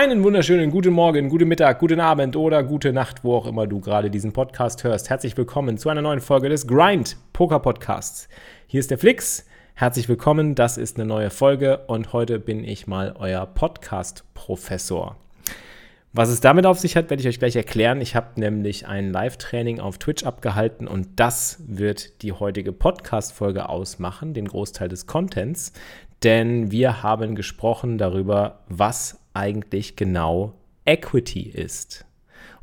Einen wunderschönen guten Morgen, guten Mittag, guten Abend oder gute Nacht, wo auch immer du gerade diesen Podcast hörst. Herzlich willkommen zu einer neuen Folge des Grind Poker Podcasts. Hier ist der Flix. Herzlich willkommen, das ist eine neue Folge und heute bin ich mal euer Podcast-Professor. Was es damit auf sich hat, werde ich euch gleich erklären. Ich habe nämlich ein Live-Training auf Twitch abgehalten und das wird die heutige Podcast-Folge ausmachen, den Großteil des Contents. Denn wir haben gesprochen darüber, was eigentlich genau Equity ist.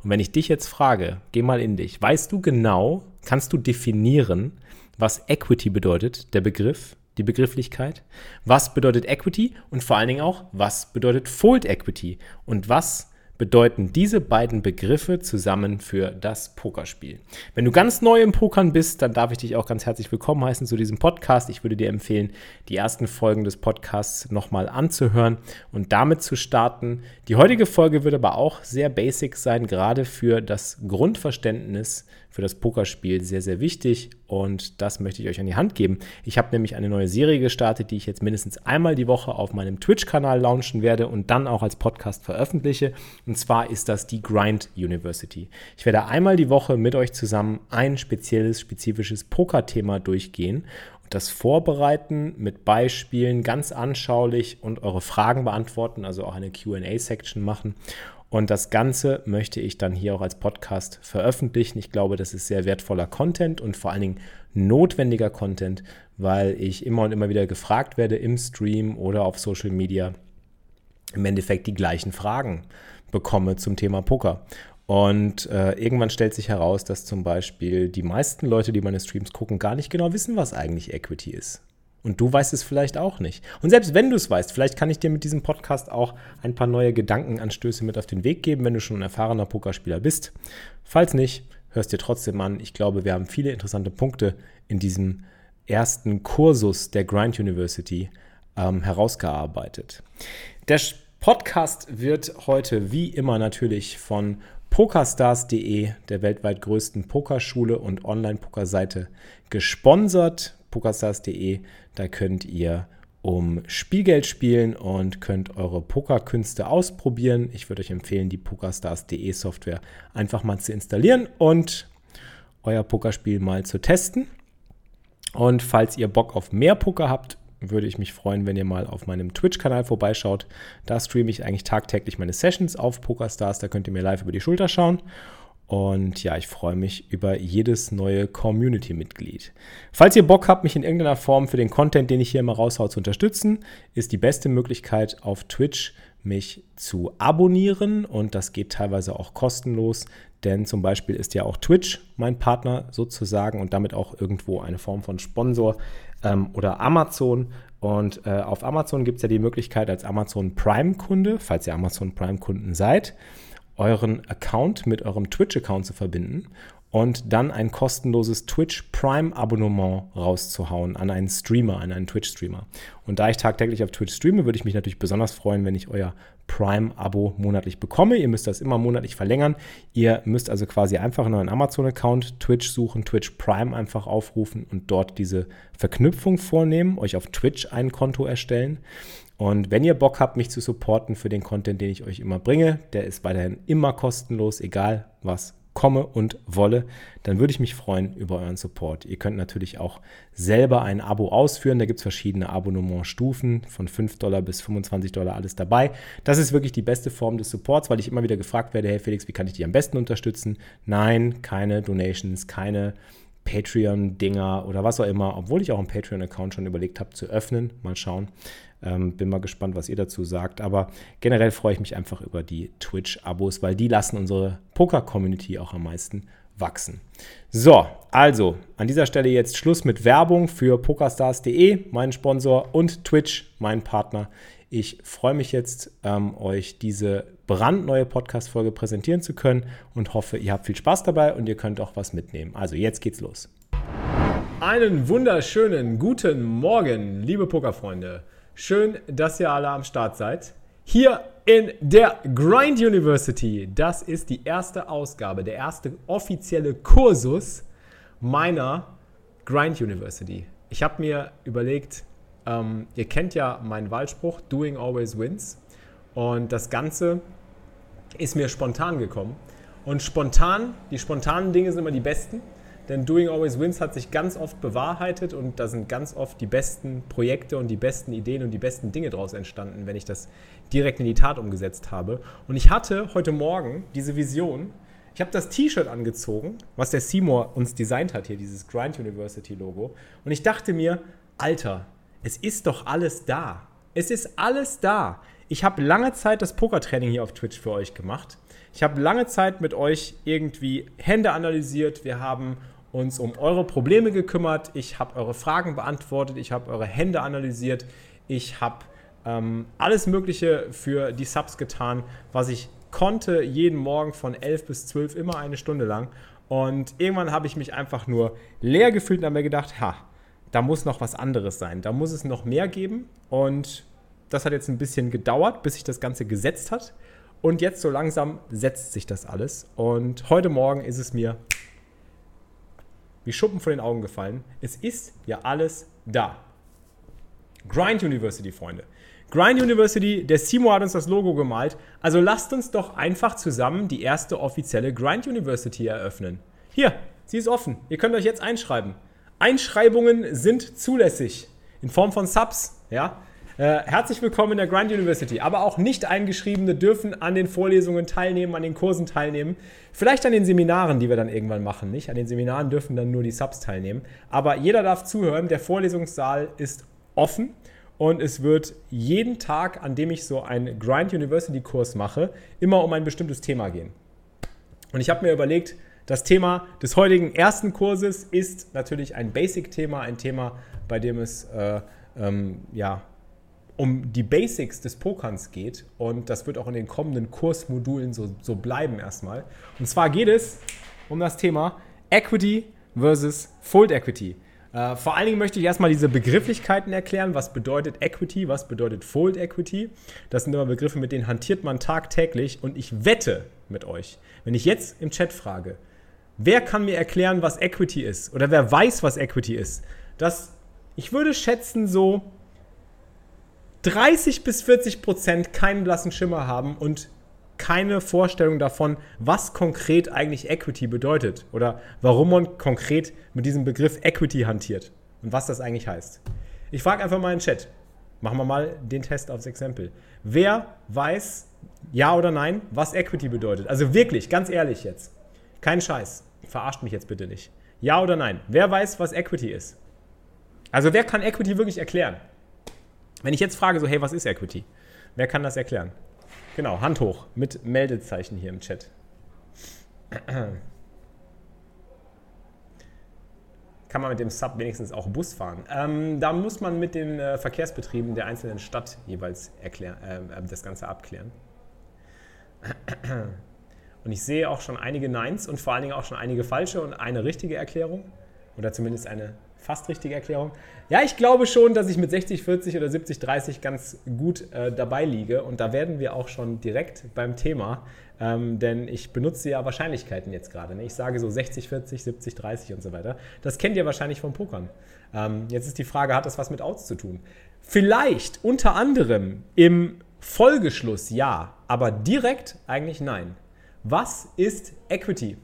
Und wenn ich dich jetzt frage, geh mal in dich, weißt du genau, kannst du definieren, was Equity bedeutet, der Begriff, die Begrifflichkeit? Was bedeutet Equity und vor allen Dingen auch, was bedeutet Fold Equity und was bedeuten diese beiden Begriffe zusammen für das Pokerspiel. Wenn du ganz neu im Pokern bist, dann darf ich dich auch ganz herzlich willkommen heißen zu diesem Podcast. Ich würde dir empfehlen, die ersten Folgen des Podcasts nochmal anzuhören und damit zu starten. Die heutige Folge wird aber auch sehr basic sein, gerade für das Grundverständnis für das Pokerspiel sehr, sehr wichtig und das möchte ich euch an die Hand geben. Ich habe nämlich eine neue Serie gestartet, die ich jetzt mindestens einmal die Woche auf meinem Twitch-Kanal launchen werde und dann auch als Podcast veröffentliche. Und zwar ist das die Grind University. Ich werde einmal die Woche mit euch zusammen ein spezielles, spezifisches Poker-Thema durchgehen das vorbereiten mit Beispielen ganz anschaulich und eure Fragen beantworten, also auch eine QA-Section machen. Und das Ganze möchte ich dann hier auch als Podcast veröffentlichen. Ich glaube, das ist sehr wertvoller Content und vor allen Dingen notwendiger Content, weil ich immer und immer wieder gefragt werde im Stream oder auf Social Media im Endeffekt die gleichen Fragen bekomme zum Thema Poker. Und äh, irgendwann stellt sich heraus, dass zum Beispiel die meisten Leute, die meine Streams gucken, gar nicht genau wissen, was eigentlich Equity ist. Und du weißt es vielleicht auch nicht. Und selbst wenn du es weißt, vielleicht kann ich dir mit diesem Podcast auch ein paar neue Gedankenanstöße mit auf den Weg geben, wenn du schon ein erfahrener Pokerspieler bist. Falls nicht, hörst dir trotzdem an. Ich glaube, wir haben viele interessante Punkte in diesem ersten Kursus der Grind University ähm, herausgearbeitet. Der Podcast wird heute wie immer natürlich von pokerstars.de, der weltweit größten Pokerschule und Online-Pokerseite, gesponsert pokerstars.de. Da könnt ihr um Spielgeld spielen und könnt eure Pokerkünste ausprobieren. Ich würde euch empfehlen, die pokerstars.de Software einfach mal zu installieren und euer Pokerspiel mal zu testen. Und falls ihr Bock auf mehr Poker habt, würde ich mich freuen, wenn ihr mal auf meinem Twitch-Kanal vorbeischaut. Da streame ich eigentlich tagtäglich meine Sessions auf PokerStars. Da könnt ihr mir live über die Schulter schauen. Und ja, ich freue mich über jedes neue Community-Mitglied. Falls ihr Bock habt, mich in irgendeiner Form für den Content, den ich hier immer raushaue, zu unterstützen, ist die beste Möglichkeit auf Twitch, mich zu abonnieren. Und das geht teilweise auch kostenlos, denn zum Beispiel ist ja auch Twitch mein Partner sozusagen und damit auch irgendwo eine Form von Sponsor ähm, oder Amazon. Und äh, auf Amazon gibt es ja die Möglichkeit als Amazon Prime-Kunde, falls ihr Amazon Prime-Kunden seid, euren Account mit eurem Twitch-Account zu verbinden und dann ein kostenloses Twitch Prime Abonnement rauszuhauen an einen Streamer, an einen Twitch-Streamer. Und da ich tagtäglich auf Twitch streame, würde ich mich natürlich besonders freuen, wenn ich euer Prime-Abo monatlich bekomme. Ihr müsst das immer monatlich verlängern. Ihr müsst also quasi einfach in euren Amazon-Account Twitch suchen, Twitch Prime einfach aufrufen und dort diese Verknüpfung vornehmen, euch auf Twitch ein Konto erstellen. Und wenn ihr Bock habt, mich zu supporten für den Content, den ich euch immer bringe, der ist weiterhin immer kostenlos, egal was komme und wolle, dann würde ich mich freuen über euren Support. Ihr könnt natürlich auch selber ein Abo ausführen. Da gibt es verschiedene Abonnementstufen von 5 Dollar bis 25 Dollar alles dabei. Das ist wirklich die beste Form des Supports, weil ich immer wieder gefragt werde, hey Felix, wie kann ich dich am besten unterstützen? Nein, keine Donations, keine Patreon-Dinger oder was auch immer, obwohl ich auch einen Patreon-Account schon überlegt habe zu öffnen. Mal schauen. Ähm, bin mal gespannt, was ihr dazu sagt. Aber generell freue ich mich einfach über die Twitch-Abos, weil die lassen unsere Poker-Community auch am meisten wachsen. So, also an dieser Stelle jetzt Schluss mit Werbung für pokerstars.de, mein Sponsor, und Twitch, mein Partner Ich freue mich jetzt, ähm, euch diese brandneue Podcast-Folge präsentieren zu können und hoffe, ihr habt viel Spaß dabei und ihr könnt auch was mitnehmen. Also jetzt geht's los. Einen wunderschönen guten Morgen, liebe Pokerfreunde. Schön, dass ihr alle am Start seid. Hier in der Grind University. Das ist die erste Ausgabe, der erste offizielle Kursus meiner Grind University. Ich habe mir überlegt, ähm, ihr kennt ja meinen Wahlspruch, Doing Always Wins. Und das Ganze ist mir spontan gekommen. Und spontan, die spontanen Dinge sind immer die besten. Denn Doing Always Wins hat sich ganz oft bewahrheitet und da sind ganz oft die besten Projekte und die besten Ideen und die besten Dinge daraus entstanden, wenn ich das direkt in die Tat umgesetzt habe. Und ich hatte heute Morgen diese Vision. Ich habe das T-Shirt angezogen, was der Seymour uns designt hat, hier dieses Grind University Logo. Und ich dachte mir, Alter, es ist doch alles da. Es ist alles da. Ich habe lange Zeit das Pokertraining hier auf Twitch für euch gemacht. Ich habe lange Zeit mit euch irgendwie Hände analysiert. Wir haben uns um eure Probleme gekümmert. Ich habe eure Fragen beantwortet. Ich habe eure Hände analysiert. Ich habe ähm, alles Mögliche für die Subs getan, was ich konnte, jeden Morgen von 11 bis 12, immer eine Stunde lang. Und irgendwann habe ich mich einfach nur leer gefühlt und habe mir gedacht, ha, da muss noch was anderes sein. Da muss es noch mehr geben. Und das hat jetzt ein bisschen gedauert, bis sich das Ganze gesetzt hat. Und jetzt so langsam setzt sich das alles. Und heute Morgen ist es mir wie Schuppen von den Augen gefallen. Es ist ja alles da. Grind University, Freunde. Grind University, der Simo hat uns das Logo gemalt. Also lasst uns doch einfach zusammen die erste offizielle Grind University eröffnen. Hier, sie ist offen. Ihr könnt euch jetzt einschreiben. Einschreibungen sind zulässig. In Form von Subs, ja. Äh, herzlich willkommen in der Grind University. Aber auch nicht eingeschriebene dürfen an den Vorlesungen teilnehmen, an den Kursen teilnehmen. Vielleicht an den Seminaren, die wir dann irgendwann machen, nicht? An den Seminaren dürfen dann nur die Subs teilnehmen. Aber jeder darf zuhören. Der Vorlesungssaal ist offen. Und es wird jeden Tag, an dem ich so einen Grind University Kurs mache, immer um ein bestimmtes Thema gehen. Und ich habe mir überlegt, das Thema des heutigen ersten Kurses ist natürlich ein Basic-Thema, ein Thema, bei dem es äh, ähm, ja, um die Basics des Pokerns geht. Und das wird auch in den kommenden Kursmodulen so, so bleiben erstmal. Und zwar geht es um das Thema Equity versus Fold Equity. Äh, vor allen Dingen möchte ich erstmal diese Begrifflichkeiten erklären. Was bedeutet Equity? Was bedeutet Fold Equity? Das sind immer Begriffe, mit denen hantiert man tagtäglich. Und ich wette mit euch, wenn ich jetzt im Chat frage, wer kann mir erklären, was Equity ist? Oder wer weiß, was Equity ist? Das, ich würde schätzen, so 30 bis 40 Prozent keinen blassen Schimmer haben und keine Vorstellung davon, was konkret eigentlich Equity bedeutet oder warum man konkret mit diesem Begriff Equity hantiert und was das eigentlich heißt. Ich frage einfach mal in den Chat. Machen wir mal den Test aufs Exempel. Wer weiß, ja oder nein, was Equity bedeutet? Also wirklich, ganz ehrlich jetzt. Kein Scheiß. Verarscht mich jetzt bitte nicht. Ja oder nein? Wer weiß, was Equity ist? Also wer kann Equity wirklich erklären? Wenn ich jetzt frage, so, hey, was ist Equity? Wer kann das erklären? Genau, Hand hoch mit Meldezeichen hier im Chat. Kann man mit dem Sub wenigstens auch Bus fahren? Ähm, da muss man mit den äh, Verkehrsbetrieben der einzelnen Stadt jeweils erklären, äh, das Ganze abklären. Und ich sehe auch schon einige Neins und vor allen Dingen auch schon einige falsche und eine richtige Erklärung. Oder zumindest eine fast richtige Erklärung. Ja, ich glaube schon, dass ich mit 60, 40 oder 70, 30 ganz gut äh, dabei liege. Und da werden wir auch schon direkt beim Thema. Ähm, denn ich benutze ja Wahrscheinlichkeiten jetzt gerade. Ne? Ich sage so 60, 40, 70, 30 und so weiter. Das kennt ihr wahrscheinlich vom Pokern. Ähm, jetzt ist die Frage, hat das was mit Outs zu tun? Vielleicht unter anderem im Folgeschluss ja, aber direkt eigentlich nein. Was ist Equity?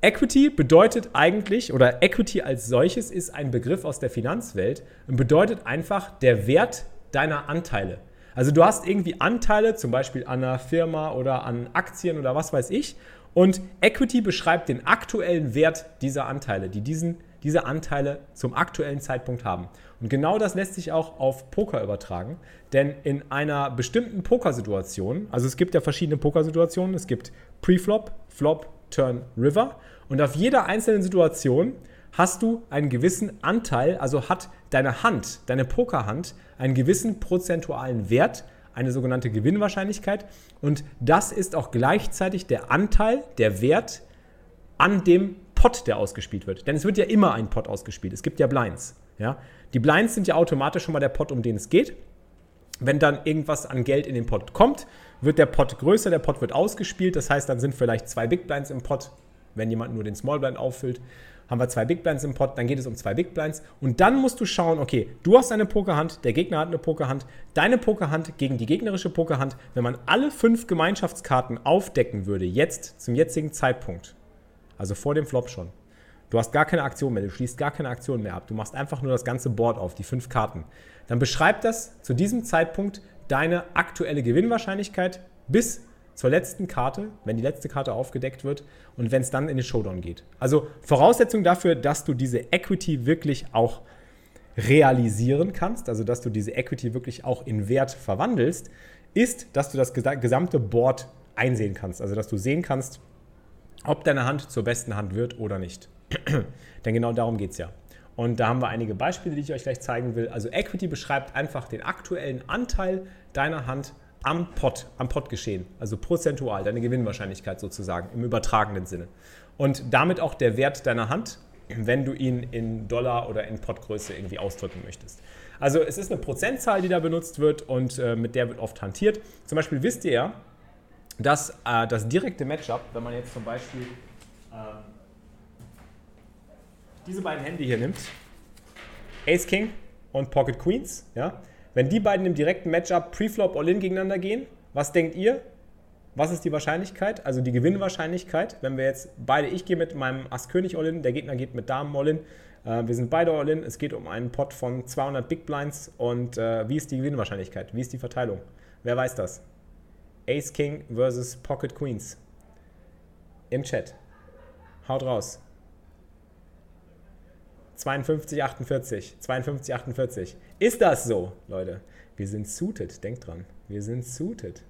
Equity bedeutet eigentlich, oder Equity als solches ist ein Begriff aus der Finanzwelt und bedeutet einfach der Wert deiner Anteile. Also du hast irgendwie Anteile, zum Beispiel an einer Firma oder an Aktien oder was weiß ich. Und Equity beschreibt den aktuellen Wert dieser Anteile, die diesen, diese Anteile zum aktuellen Zeitpunkt haben. Und genau das lässt sich auch auf Poker übertragen. Denn in einer bestimmten Pokersituation, also es gibt ja verschiedene Pokersituationen, es gibt Preflop, Flop, Turn, River. Und auf jeder einzelnen Situation hast du einen gewissen Anteil, also hat deine Hand, deine Pokerhand einen gewissen prozentualen Wert, eine sogenannte Gewinnwahrscheinlichkeit. Und das ist auch gleichzeitig der Anteil, der Wert an dem Pot, der ausgespielt wird. Denn es wird ja immer ein Pot ausgespielt. Es gibt ja Blinds. Ja? Die Blinds sind ja automatisch schon mal der Pot, um den es geht. Wenn dann irgendwas an Geld in den Pot kommt, wird der Pot größer, der Pot wird ausgespielt. Das heißt, dann sind vielleicht zwei Big Blinds im Pot, wenn jemand nur den Small Blind auffüllt haben wir zwei Big Blinds im Pot, dann geht es um zwei Big Blinds. Und dann musst du schauen, okay, du hast eine Pokerhand, der Gegner hat eine Pokerhand, deine Pokerhand gegen die gegnerische Pokerhand, wenn man alle fünf Gemeinschaftskarten aufdecken würde, jetzt zum jetzigen Zeitpunkt, also vor dem Flop schon, du hast gar keine Aktion mehr, du schließt gar keine Aktion mehr ab, du machst einfach nur das ganze Board auf, die fünf Karten, dann beschreibt das zu diesem Zeitpunkt deine aktuelle Gewinnwahrscheinlichkeit bis zur letzten Karte, wenn die letzte Karte aufgedeckt wird und wenn es dann in den Showdown geht. Also Voraussetzung dafür, dass du diese Equity wirklich auch realisieren kannst, also dass du diese Equity wirklich auch in Wert verwandelst, ist, dass du das gesamte Board einsehen kannst. Also dass du sehen kannst, ob deine Hand zur besten Hand wird oder nicht. Denn genau darum geht es ja. Und da haben wir einige Beispiele, die ich euch gleich zeigen will. Also Equity beschreibt einfach den aktuellen Anteil deiner Hand am Pot, am Pot geschehen, also prozentual, deine Gewinnwahrscheinlichkeit sozusagen im übertragenen Sinne. Und damit auch der Wert deiner Hand, wenn du ihn in Dollar oder in Potgröße irgendwie ausdrücken möchtest. Also es ist eine Prozentzahl, die da benutzt wird und äh, mit der wird oft hantiert. Zum Beispiel wisst ihr ja, dass äh, das direkte Matchup, wenn man jetzt zum Beispiel äh, diese beiden Hände hier nimmt, Ace King und Pocket Queens, ja, wenn die beiden im direkten Matchup Preflop All-In gegeneinander gehen, was denkt ihr? Was ist die Wahrscheinlichkeit, also die Gewinnwahrscheinlichkeit, wenn wir jetzt beide, ich gehe mit meinem Ass König All-In, der Gegner geht mit Damen All-In, äh, wir sind beide All-In, es geht um einen Pot von 200 Big Blinds und äh, wie ist die Gewinnwahrscheinlichkeit, wie ist die Verteilung? Wer weiß das? Ace King versus Pocket Queens. Im Chat. Haut raus. 52, 48. 52, 48. Ist das so, Leute? Wir sind suited, denkt dran. Wir sind suited.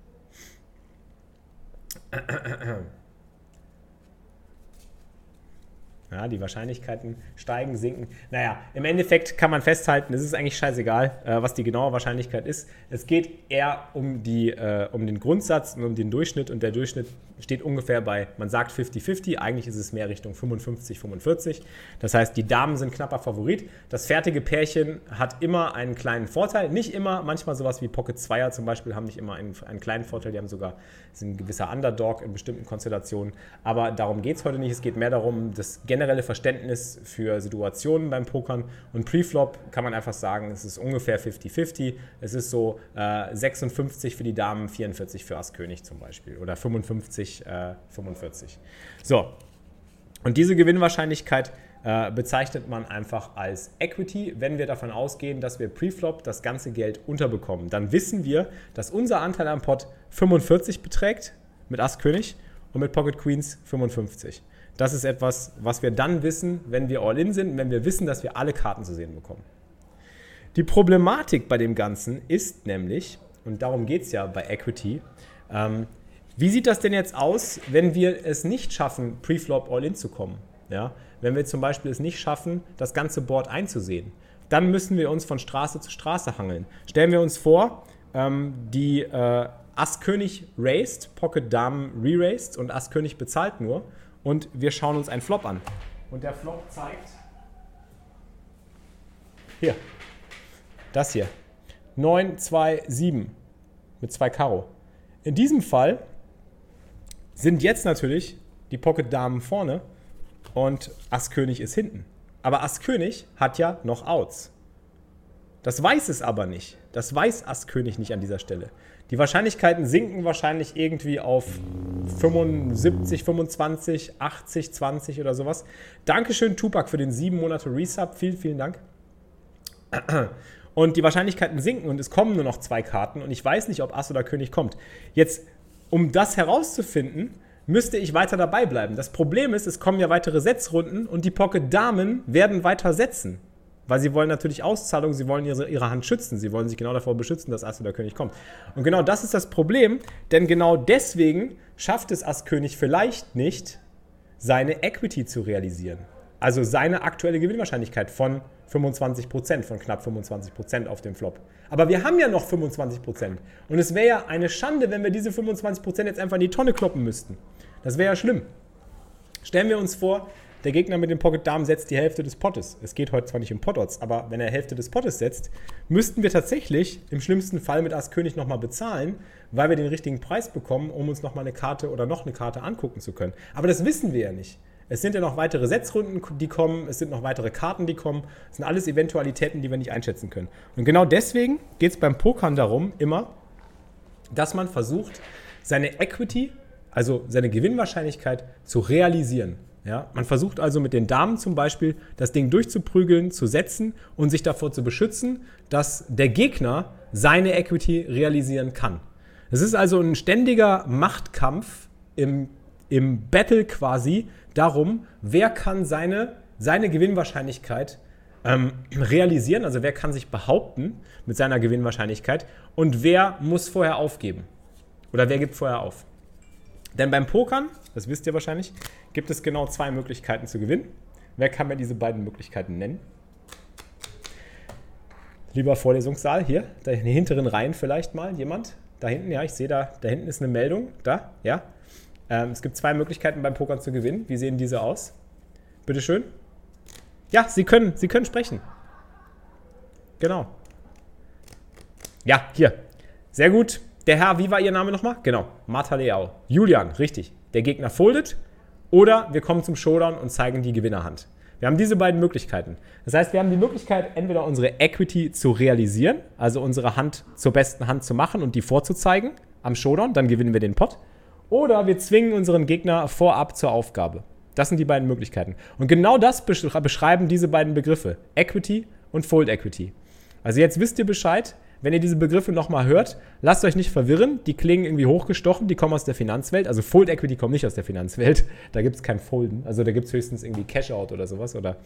Ja, die Wahrscheinlichkeiten steigen, sinken. Naja, im Endeffekt kann man festhalten, es ist eigentlich scheißegal, äh, was die genaue Wahrscheinlichkeit ist. Es geht eher um, die, äh, um den Grundsatz und um den Durchschnitt und der Durchschnitt steht ungefähr bei, man sagt 50-50, eigentlich ist es mehr Richtung 55-45. Das heißt, die Damen sind knapper Favorit. Das fertige Pärchen hat immer einen kleinen Vorteil. Nicht immer, manchmal sowas wie Pocket Zweier zum Beispiel haben nicht immer einen, einen kleinen Vorteil. Die haben sogar, sind ein gewisser Underdog in bestimmten Konstellationen. Aber darum geht es heute nicht. Es geht mehr darum, das generelle Verständnis für Situationen beim Pokern. Und Preflop kann man einfach sagen, es ist ungefähr 50-50. Es ist so äh, 56 für die Damen, 44 für Ass König zum Beispiel. Oder 55 45. Äh, so, und diese Gewinnwahrscheinlichkeit äh, bezeichnet man einfach als Equity. Wenn wir davon ausgehen, dass wir Preflop das ganze Geld unterbekommen, dann wissen wir, dass unser Anteil am Pot 45 beträgt mit Ass König und mit Pocket Queens 55. Das ist etwas, was wir dann wissen, wenn wir All-In sind, wenn wir wissen, dass wir alle Karten zu sehen bekommen. Die Problematik bei dem Ganzen ist nämlich, und darum geht es ja bei Equity, ähm, wie sieht das denn jetzt aus, wenn wir es nicht schaffen, Preflop All-In zu kommen? Ja? Wenn wir zum Beispiel es nicht schaffen, das ganze Board einzusehen, dann müssen wir uns von Straße zu Straße hangeln. Stellen wir uns vor, ähm, die äh, Ass König raised, Pocket Damen re-raised und Ass König bezahlt nur und wir schauen uns einen Flop an. Und der Flop zeigt hier, das hier, 9, 2, 7 mit zwei Karo. In diesem Fall sind jetzt natürlich die Pocket-Damen vorne und Ass-König ist hinten. Aber Ass-König hat ja noch Outs. Das weiß es aber nicht. Das weiß Ass-König nicht an dieser Stelle. Die Wahrscheinlichkeiten sinken wahrscheinlich irgendwie auf 75, 25, 80, 20 oder sowas. Dankeschön, Tupac, für den sieben Monate Resub. Vielen, vielen Dank. Und die Wahrscheinlichkeiten sinken und es kommen nur noch zwei Karten und ich weiß nicht, ob Ass oder König kommt. Jetzt um das herauszufinden, müsste ich weiter dabei bleiben. Das Problem ist, es kommen ja weitere Setzrunden und die Pocket-Damen werden weiter setzen. Weil sie wollen natürlich Auszahlung, sie wollen ihre, ihre Hand schützen, sie wollen sich genau davor beschützen, dass Ass oder König kommt. Und genau das ist das Problem, denn genau deswegen schafft es Ass König vielleicht nicht, seine Equity zu realisieren. also seine aktuelle Gewinnwahrscheinlichkeit von 25%, von knapp 25% auf dem Flop. Aber wir haben ja noch 25%. Und es wäre ja eine Schande, wenn wir diese 25% jetzt einfach in die Tonne kloppen müssten. Das wäre ja schlimm. Stellen wir uns vor, der Gegner mit dem Pocket Damen setzt die Hälfte des Pottes. Es geht heute zwar nicht um Potodds, aber wenn er Hälfte des Pottes setzt, müssten wir tatsächlich im schlimmsten Fall mit Ass König nochmal bezahlen, weil wir den richtigen Preis bekommen, um uns nochmal eine Karte oder noch eine Karte angucken zu können. Aber das wissen wir ja nicht. Es sind ja noch weitere Setzrunden, die kommen, es sind noch weitere Karten, die kommen. Das sind alles Eventualitäten, die wir nicht einschätzen können. Und genau deswegen geht es beim Pokern darum, immer, dass man versucht, seine Equity, also seine Gewinnwahrscheinlichkeit zu realisieren. Ja, man versucht also mit den Damen zum Beispiel das Ding durchzuprügeln, zu setzen und sich davor zu beschützen, dass der Gegner seine Equity realisieren kann. Es ist also ein ständiger Machtkampf im, im Battle quasi darum, wer kann seine, seine Gewinnwahrscheinlichkeit ähm, realisieren, also wer kann sich behaupten mit seiner Gewinnwahrscheinlichkeit und wer muss vorher aufgeben. Oder wer gibt vorher auf. Denn beim Pokern, das wisst ihr wahrscheinlich, gibt es genau zwei Möglichkeiten zu gewinnen. Wer kann mir diese beiden Möglichkeiten nennen? Lieber Vorlesungssaal, hier, in den hinteren Reihen vielleicht mal jemand. Da hinten, ja, ich sehe da, da hinten ist eine Meldung. Da, ja. Ähm, es gibt zwei Möglichkeiten beim Pokern zu gewinnen. Wie sehen diese aus? Bitte schön. Ja, Sie können, Sie können sprechen. Genau. Ja, hier. Sehr gut. Der Herr, wie war Ihr Name nochmal? Genau, Martha Leao. Julian, richtig. Der Gegner foldet oder wir kommen zum Showdown und zeigen die Gewinnerhand. Wir haben diese beiden Möglichkeiten. Das heißt, wir haben die Möglichkeit, entweder unsere Equity zu realisieren, also unsere Hand zur besten Hand zu machen und die vorzuzeigen am Showdown, dann gewinnen wir den Pot. Oder wir zwingen unseren Gegner vorab zur Aufgabe. Das sind die beiden Möglichkeiten. Und genau das beschreiben diese beiden Begriffe, Equity und Fold Equity. Also jetzt wisst ihr Bescheid, wenn ihr diese Begriffe nochmal hört, lasst euch nicht verwirren. Die klingen irgendwie hochgestochen, die kommen aus der Finanzwelt. Also Fold Equity kommt nicht aus der Finanzwelt. Da gibt es kein Folden. Also da gibt es höchstens irgendwie Cash-out oder sowas. Oder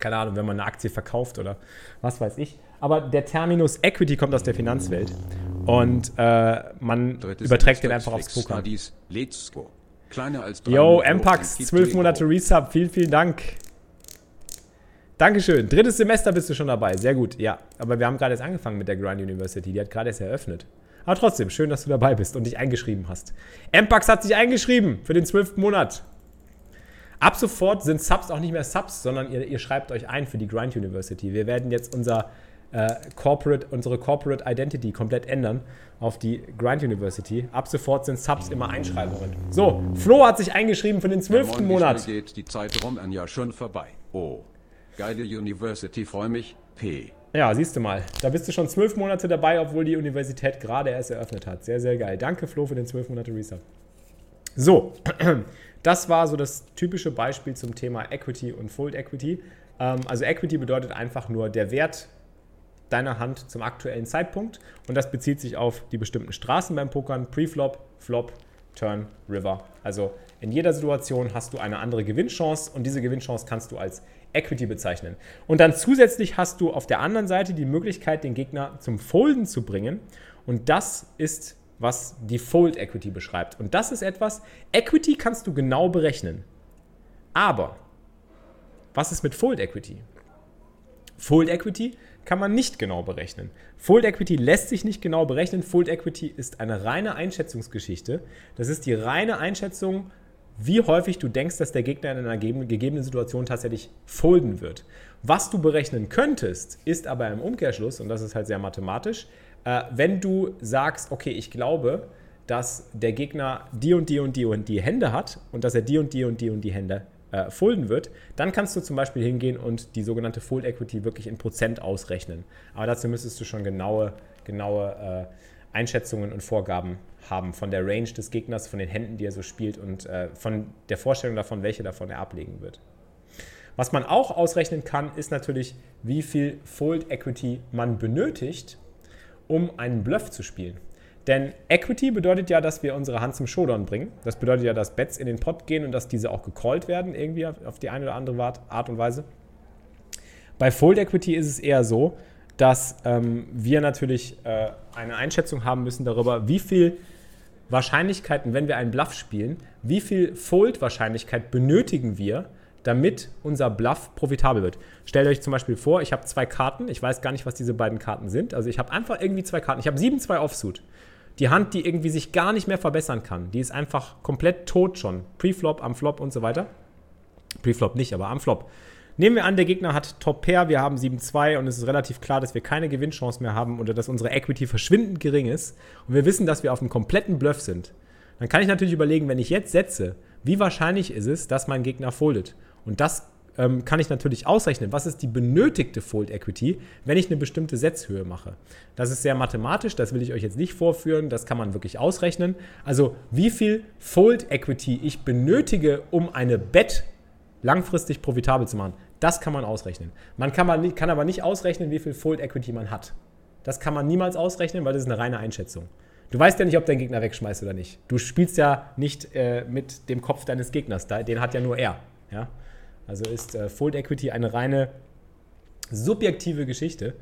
keine Ahnung, wenn man eine Aktie verkauft oder was weiß ich. Aber der Terminus Equity kommt aus der Finanzwelt. Und äh, man Drittes überträgt den einfach aufs Poker. Yo, Mpax, 12 Monate Resub, vielen, vielen Dank. Dankeschön. Drittes Semester bist du schon dabei. Sehr gut. Ja, aber wir haben gerade erst angefangen mit der Grind University. Die hat gerade erst eröffnet. Aber trotzdem, schön, dass du dabei bist und dich eingeschrieben hast. Mpax hat sich eingeschrieben für den zwölften Monat. Ab sofort sind Subs auch nicht mehr Subs, sondern ihr, ihr schreibt euch ein für die Grind University. Wir werden jetzt unser, äh, Corporate, unsere Corporate Identity komplett ändern auf die Grind University. Ab sofort sind Subs immer Einschreibungen. So, Flo hat sich eingeschrieben für den zwölften Monat. geht die Zeit rum ein Jahr schon vorbei. Oh. Geile University, freue mich. P. Ja, siehst du mal. Da bist du schon zwölf Monate dabei, obwohl die Universität gerade erst eröffnet hat. Sehr, sehr geil. Danke, Flo, für den zwölf Monate Resub. So, das war so das typische Beispiel zum Thema Equity und Fold Equity. Ähm, also Equity bedeutet einfach nur der Wert deiner Hand zum aktuellen Zeitpunkt und das bezieht sich auf die bestimmten Straßen beim Pokern, Preflop, Flop, Turn, River. Also in jeder Situation hast du eine andere Gewinnchance und diese Gewinnchance kannst du als Equity bezeichnen. Und dann zusätzlich hast du auf der anderen Seite die Möglichkeit, den Gegner zum Folden zu bringen. Und das ist, was die Fold Equity beschreibt. Und das ist etwas, Equity kannst du genau berechnen. Aber was ist mit Fold Equity? Fold Equity kann man nicht genau berechnen. Fold Equity lässt sich nicht genau berechnen. Fold Equity ist eine reine Einschätzungsgeschichte. Das ist die reine Einschätzung wie häufig du denkst, dass der Gegner in einer gegebenen Situation tatsächlich folden wird. Was du berechnen könntest, ist aber im Umkehrschluss, und das ist halt sehr mathematisch, äh, wenn du sagst, okay, ich glaube, dass der Gegner die und die und die und die Hände hat und dass er die und die und die und die Hände äh, folden wird, dann kannst du zum Beispiel hingehen und die sogenannte Fold Equity wirklich in Prozent ausrechnen. Aber dazu müsstest du schon genaue, genaue äh, Einschätzungen und Vorgaben haben von der Range des Gegners, von den Händen, die er so spielt und äh, von der Vorstellung davon, welche davon er ablegen wird. Was man auch ausrechnen kann, ist natürlich, wie viel Fold Equity man benötigt, um einen Bluff zu spielen. Denn Equity bedeutet ja, dass wir unsere Hand zum Showdown bringen. Das bedeutet ja, dass Bets in den Pot gehen und dass diese auch gecallt werden, irgendwie auf die eine oder andere Art und Weise. Bei Fold Equity ist es eher so, dass ähm, wir natürlich äh, eine Einschätzung haben müssen darüber, wie viel Wahrscheinlichkeiten, wenn wir einen Bluff spielen, wie viel Fold-Wahrscheinlichkeit benötigen wir, damit unser Bluff profitabel wird. Stellt euch zum Beispiel vor, ich habe zwei Karten, ich weiß gar nicht, was diese beiden Karten sind. Also ich habe einfach irgendwie zwei Karten. Ich habe 7-2 Offsuit. Die Hand, die irgendwie sich gar nicht mehr verbessern kann, die ist einfach komplett tot schon. Preflop, am Flop und so weiter. Preflop nicht, aber am Flop. Nehmen wir an, der Gegner hat Top Pair, wir haben 7-2 und es ist relativ klar, dass wir keine Gewinnchance mehr haben oder dass unsere Equity verschwindend gering ist und wir wissen, dass wir auf einem kompletten Bluff sind. Dann kann ich natürlich überlegen, wenn ich jetzt setze, wie wahrscheinlich ist es, dass mein Gegner foldet. Und das ähm, kann ich natürlich ausrechnen, was ist die benötigte Fold Equity, wenn ich eine bestimmte Setzhöhe mache. Das ist sehr mathematisch, das will ich euch jetzt nicht vorführen, das kann man wirklich ausrechnen. Also wie viel Fold Equity ich benötige, um eine Bet langfristig profitabel zu machen, das kann man ausrechnen. Man kann, man, kann aber nicht ausrechnen, wie viel Fold Equity man hat. Das kann man niemals ausrechnen, weil das ist eine reine Einschätzung. Du weißt ja nicht, ob dein Gegner wegschmeißt oder nicht. Du spielst ja nicht äh, mit dem Kopf deines Gegners, den hat ja nur er. Ja? Also ist äh, Fold Equity eine reine subjektive Geschichte.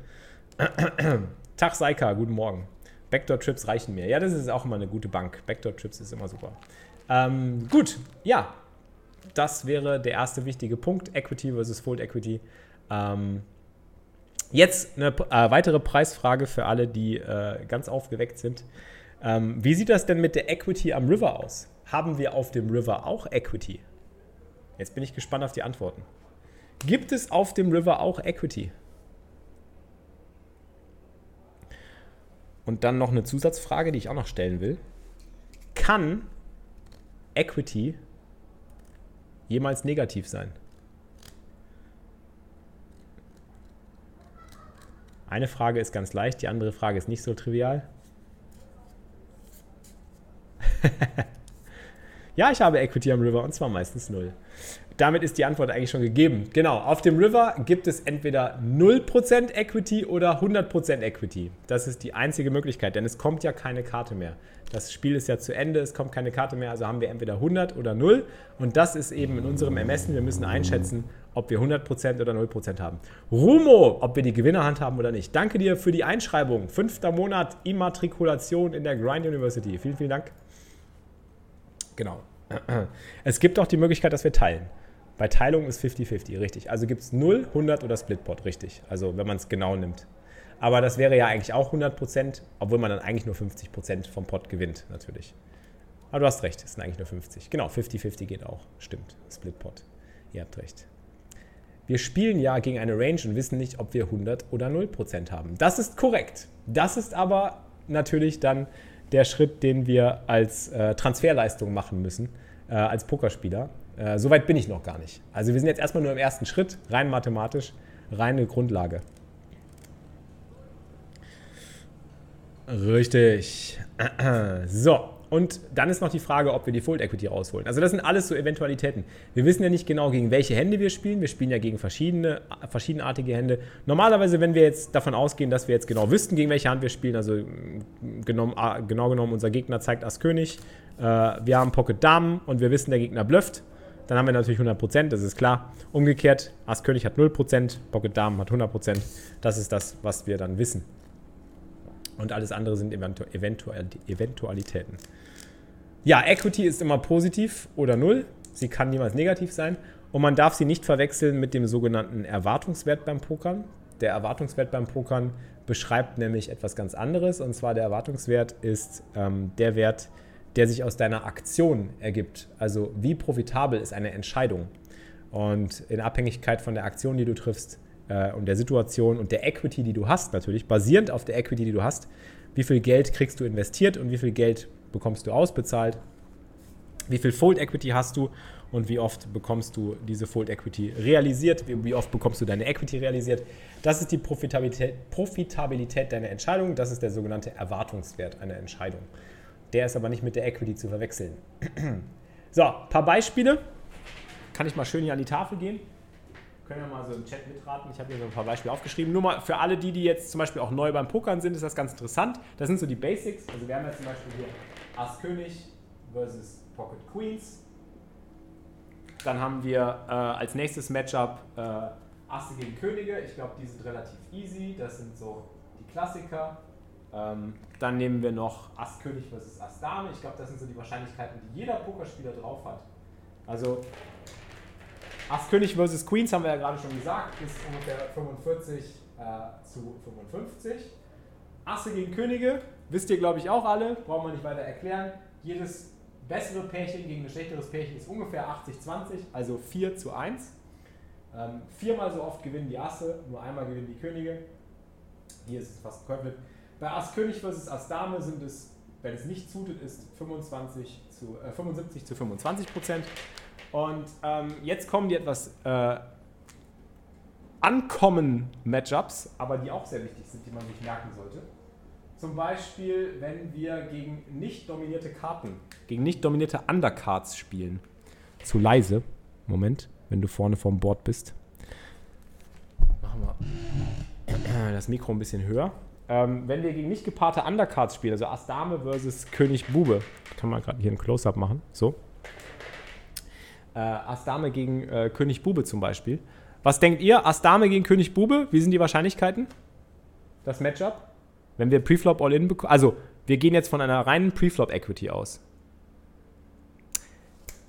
Tag Saika, guten Morgen. Backdoor Trips reichen mir. Ja, das ist auch immer eine gute Bank. Backdoor Trips ist immer super. Ähm, gut, ja, das wäre der erste wichtige Punkt: Equity versus Fold Equity. Ähm, jetzt eine äh, weitere Preisfrage für alle, die äh, ganz aufgeweckt sind. Ähm, wie sieht das denn mit der Equity am River aus? Haben wir auf dem River auch Equity? Jetzt bin ich gespannt auf die Antworten. Gibt es auf dem River auch Equity? Und dann noch eine Zusatzfrage, die ich auch noch stellen will. Kann Equity jemals negativ sein? Eine Frage ist ganz leicht, die andere Frage ist nicht so trivial. Ja, ich habe Equity am River und zwar meistens null. Damit ist die Antwort eigentlich schon gegeben. Genau, auf dem River gibt es entweder 0% Equity oder 100% Equity. Das ist die einzige Möglichkeit, denn es kommt ja keine Karte mehr. Das Spiel ist ja zu Ende, es kommt keine Karte mehr, also haben wir entweder 100 oder 0. Und das ist eben in unserem Ermessen, wir müssen einschätzen, ob wir 100% oder 0% haben. Rumo, ob wir die Gewinnerhand haben oder nicht. Danke dir für die Einschreibung. Fünfter Monat Immatrikulation in der Grind University. Vielen, vielen Dank. Genau. Es gibt auch die Möglichkeit, dass wir teilen. Bei Teilung ist 50-50, richtig. Also gibt es 0, 100 oder Splitpot, richtig. Also wenn man es genau nimmt. Aber das wäre ja eigentlich auch 100%, obwohl man dann eigentlich nur 50% vom Pot gewinnt, natürlich. Aber du hast recht, es sind eigentlich nur 50. Genau, 50-50 geht auch. Stimmt, Splitpot. Ihr habt recht. Wir spielen ja gegen eine Range und wissen nicht, ob wir 100 oder 0% haben. Das ist korrekt. Das ist aber natürlich dann der Schritt, den wir als äh, Transferleistung machen müssen, äh, als Pokerspieler. Äh, Soweit bin ich noch gar nicht. Also wir sind jetzt erstmal nur im ersten Schritt, rein mathematisch, reine Grundlage. Richtig. So, und dann ist noch die Frage, ob wir die Full Equity rausholen. Also das sind alles so Eventualitäten. Wir wissen ja nicht genau, gegen welche Hände wir spielen. Wir spielen ja gegen verschiedene, verschiedenartige Hände. Normalerweise, wenn wir jetzt davon ausgehen, dass wir jetzt genau wüssten, gegen welche Hand wir spielen, also mm, genommen, genau genommen, unser Gegner zeigt Ass König, äh, wir haben Pocket Damen und wir wissen, der Gegner blufft, dann haben wir natürlich 100%, das ist klar. Umgekehrt, Ass König hat 0%, Pocket Damen hat 100%. Das ist das, was wir dann wissen. Und alles andere sind Eventu Eventualitäten. Ja, Equity ist immer positiv oder null. Sie kann niemals negativ sein. Und man darf sie nicht verwechseln mit dem sogenannten Erwartungswert beim Pokern. Der Erwartungswert beim Pokern beschreibt nämlich etwas ganz anderes. Und zwar der Erwartungswert ist ähm, der Wert, der sich aus deiner Aktion ergibt. Also wie profitabel ist eine Entscheidung. Und in Abhängigkeit von der Aktion, die du triffst äh, und der Situation und der Equity, die du hast, natürlich, basierend auf der Equity, die du hast, wie viel Geld kriegst du investiert und wie viel Geld bekommst du ausbezahlt, wie viel Fold Equity hast du und wie oft bekommst du diese Fold Equity realisiert, wie, oft bekommst du deine Equity realisiert. Das ist die Profitabilität, Profitabilität deiner Entscheidung, das ist der sogenannte Erwartungswert einer Entscheidung. Der ist aber nicht mit der Equity zu verwechseln. so, paar Beispiele. Kann ich mal schön hier an die Tafel gehen? Können wir mal so im Chat mitraten. Ich habe hier so ein paar Beispiele aufgeschrieben. Nur mal für alle die, die jetzt zum Beispiel auch neu beim Pokern sind, ist das ganz interessant. Das sind so die Basics. Also wir haben jetzt zum Beispiel hier Ass König versus Pocket Queens. Dann haben wir äh, als nächstes Matchup äh, Asse gegen Könige. Ich glaube, die sind relativ easy. Das sind so die Klassiker. Ähm, dann nehmen wir noch Ass König versus Ass Dame. Ich glaube, das sind so die Wahrscheinlichkeiten, die jeder Pokerspieler drauf hat. Also Ass König versus Queens haben wir ja gerade schon gesagt, ist ungefähr 45 äh, zu 55. Asse gegen Könige, wisst ihr glaube ich auch alle, brauchen wir nicht weiter erklären. Jedes bessere Pärchen gegen ein schlechteres Pärchen ist ungefähr 80-20, also 4 zu 1. Ähm, viermal so oft gewinnen die Asse, nur einmal gewinnen die Könige. Hier ist es fast komplett. Bei Ass König versus Ass Dame sind es, wenn es nicht zutet ist, 25 zu, äh, 75 zu 25 Prozent. Und ähm, jetzt kommen die etwas äh, Ankommen-Matchups, aber die auch sehr wichtig sind, die man sich merken sollte. Zum Beispiel, wenn wir gegen nicht dominierte Karten, gegen nicht dominierte Undercards spielen. Zu leise. Moment, wenn du vorne vorm Board bist. Machen wir das Mikro ein bisschen höher. Ähm, wenn wir gegen nicht gepaarte Undercards spielen, also Ass Dame versus König Bube, kann man gerade hier ein Close-Up machen, so. Äh, Ass Dame gegen äh, König Bube zum Beispiel. Was denkt ihr? Ass Dame gegen König Bube, wie sind die Wahrscheinlichkeiten? Das Matchup? Wenn wir Preflop All-In bekommen, also wir gehen jetzt von einer reinen Preflop Equity aus.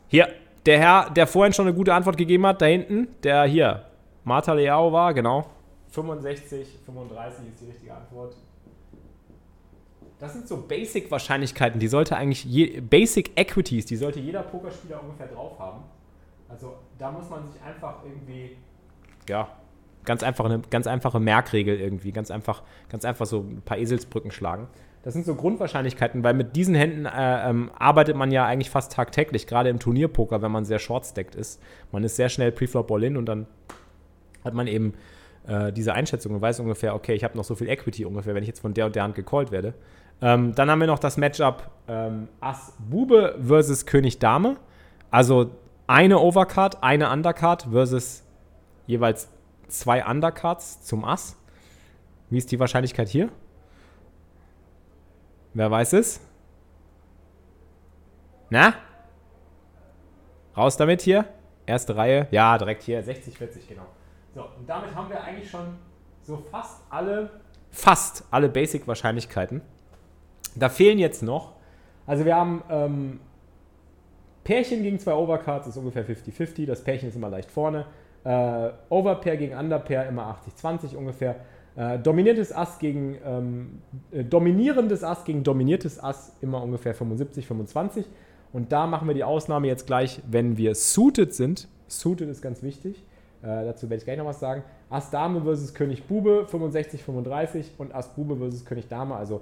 Hier, der Herr, der vorhin schon eine gute Antwort gegeben hat, da hinten, der hier, Marta Leao war, genau. 65, 35 ist die richtige Antwort. Das sind so Basic-Wahrscheinlichkeiten, die sollte eigentlich, Basic Equities, die sollte jeder Pokerspieler ungefähr drauf haben. Also da muss man sich einfach irgendwie, ja, ganz einfach eine ganz einfache Merkregel irgendwie, ganz einfach, ganz einfach so ein paar Eselsbrücken schlagen. Das sind so Grundwahrscheinlichkeiten, weil mit diesen Händen äh, ähm, arbeitet man ja eigentlich fast tagtäglich, gerade im Turnierpoker, wenn man sehr short-stacked ist. Man ist sehr schnell Preflop All-In und dann hat man eben äh, diese Einschätzung und weiß ungefähr, okay, ich habe noch so viel Equity ungefähr, wenn ich jetzt von der und der Hand gecallt werde. Ähm, dann haben wir noch das Matchup ähm, Ass Bube versus König Dame. Also eine Overcard, eine Undercard versus jeweils zwei Undercards zum Ass. Wie ist die Wahrscheinlichkeit hier? Wer weiß es? Na? Raus damit hier. Erste Reihe. Ja, direkt hier. 60, 40, genau. So, und damit haben wir eigentlich schon so fast alle, fast alle Basic-Wahrscheinlichkeiten. Da fehlen jetzt noch, also wir haben ähm, Pärchen gegen zwei Overcards ist ungefähr 50-50. Das Pärchen ist immer leicht vorne. Äh, Overpair gegen Underpair immer 80-20 ungefähr. Äh, dominiertes Ass gegen ähm, äh, dominierendes Ass gegen dominiertes Ass immer ungefähr 75-25. Und da machen wir die Ausnahme jetzt gleich, wenn wir suited sind. Suited ist ganz wichtig. Äh, dazu werde ich gleich noch was sagen. Ass Dame versus König Bube 65-35 und Ass Bube versus König Dame, also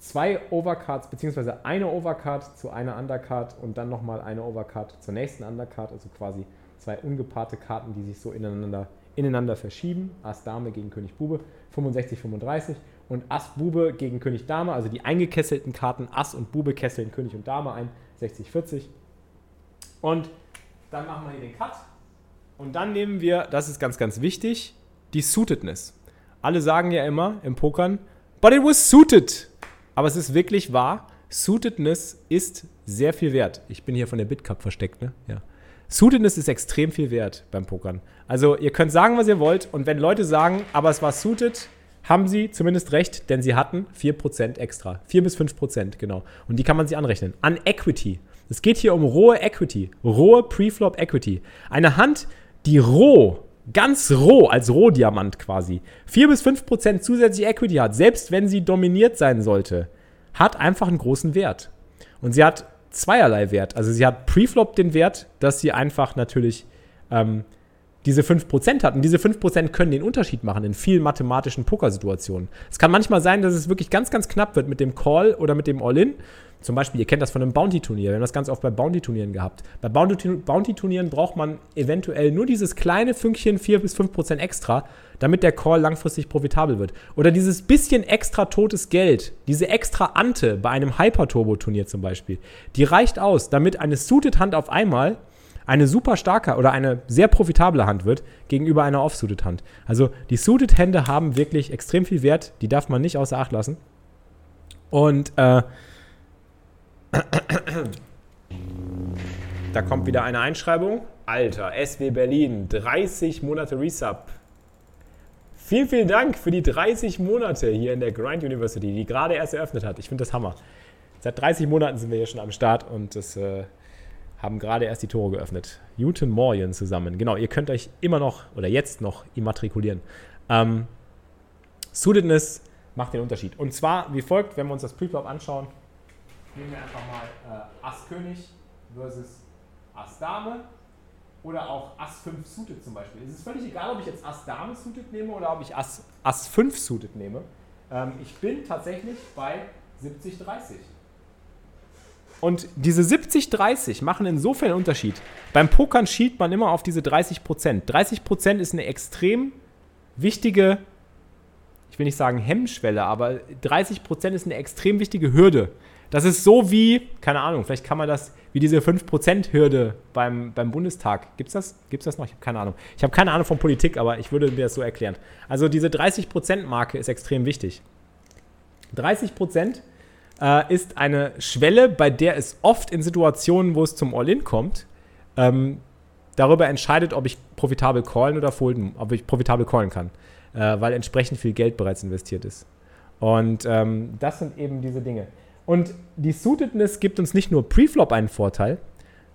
zwei Overcards, beziehungsweise eine Overcard zu einer Undercard und dann nochmal eine Overcard zur nächsten Undercard, also quasi zwei ungepaarte Karten, die sich so ineinander, ineinander verschieben. Ass Dame gegen König Bube 65-35 und Ass Bube gegen König Dame, also die eingekesselten Karten Ass und Bube kesseln König und Dame ein, 60-40. Und dann machen wir hier den Cut und dann nehmen wir, das ist ganz, ganz wichtig, die Suitedness. Alle sagen ja immer im Pokern, but it was suited. Aber es ist wirklich wahr, Suitedness ist sehr viel wert. Ich bin hier von der BitCup versteckt, ne? Ja. Suitedness ist extrem viel wert beim Pokern. Also ihr könnt sagen, was ihr wollt und wenn Leute sagen, aber es war suited, haben sie zumindest recht, denn sie hatten 4% extra. 4 bis 5%, genau. Und die kann man sich anrechnen. An Equity. Es geht hier um rohe Equity, rohe Preflop Equity. Eine Hand, die roh, ganz roh, als Rohdiamant quasi, 4 bis 5 Prozent zusätzliche Equity hat, selbst wenn sie dominiert sein sollte, hat einfach einen großen Wert. Und sie hat zweierlei Wert. Also sie hat Preflop den Wert, dass sie einfach natürlich ähm, diese 5% hat. Und diese 5% können den Unterschied machen in vielen mathematischen Pokersituationen. Es kann manchmal sein, dass es wirklich ganz, ganz knapp wird mit dem Call oder mit dem All-In. Zum Beispiel, ihr kennt das von einem Bounty-Turnier. Wir haben das ganz oft bei Bounty-Turnieren gehabt. Bei Bounty-Turnieren braucht man eventuell nur dieses kleine Fünkchen 4 bis 5% extra, damit der Call langfristig profitabel wird. Oder dieses bisschen extra totes Geld, diese extra Ante bei einem Hyper-Turbo-Turnier zum Beispiel, die reicht aus, damit eine Suited-Hand auf einmal eine super starke oder eine sehr profitable Hand wird gegenüber einer Off-Suited-Hand. Also die Suited-Hände haben wirklich extrem viel Wert, die darf man nicht außer Acht lassen. Und äh, da kommt wieder eine Einschreibung. Alter, SW Berlin, 30 Monate Resub. Vielen, vielen Dank für die 30 Monate hier in der Grind University, die gerade erst eröffnet hat. Ich finde das Hammer. Seit 30 Monaten sind wir hier schon am Start und das äh, haben gerade erst die Tore geöffnet. Newton Morgan zusammen. Genau, ihr könnt euch immer noch oder jetzt noch immatrikulieren. Ähm, Suitedness macht den Unterschied. Und zwar wie folgt, wenn wir uns das Preflop anschauen, nehmen wir einfach mal äh, Ass König versus Ass Dame oder auch Ass 5 suited zum Beispiel. Es ist völlig egal, ob ich jetzt Ass Dame suited nehme oder ob ich Ass, Ass 5 suited nehme. Ähm, ich bin tatsächlich bei 70-30. Und diese 70-30 machen insofern einen Unterschied. Beim Pokern schielt man immer auf diese 30%. 30% ist eine extrem wichtige, ich will nicht sagen Hemmschwelle, aber 30% ist eine extrem wichtige Hürde. Das ist so wie, keine Ahnung, vielleicht kann man das, wie diese 5%-Hürde beim, beim Bundestag. Gibt es das? Gibt's das noch? Ich habe keine Ahnung. Ich habe keine Ahnung von Politik, aber ich würde mir das so erklären. Also diese 30%-Marke ist extrem wichtig. 30% äh, ist eine Schwelle, bei der es oft in Situationen, wo es zum All-In kommt, ähm, darüber entscheidet, ob ich profitabel callen oder folden, ob ich profitabel callen kann, äh, weil entsprechend viel Geld bereits investiert ist. Und ähm, das sind eben diese Dinge. Und die Suitedness gibt uns nicht nur Preflop einen Vorteil,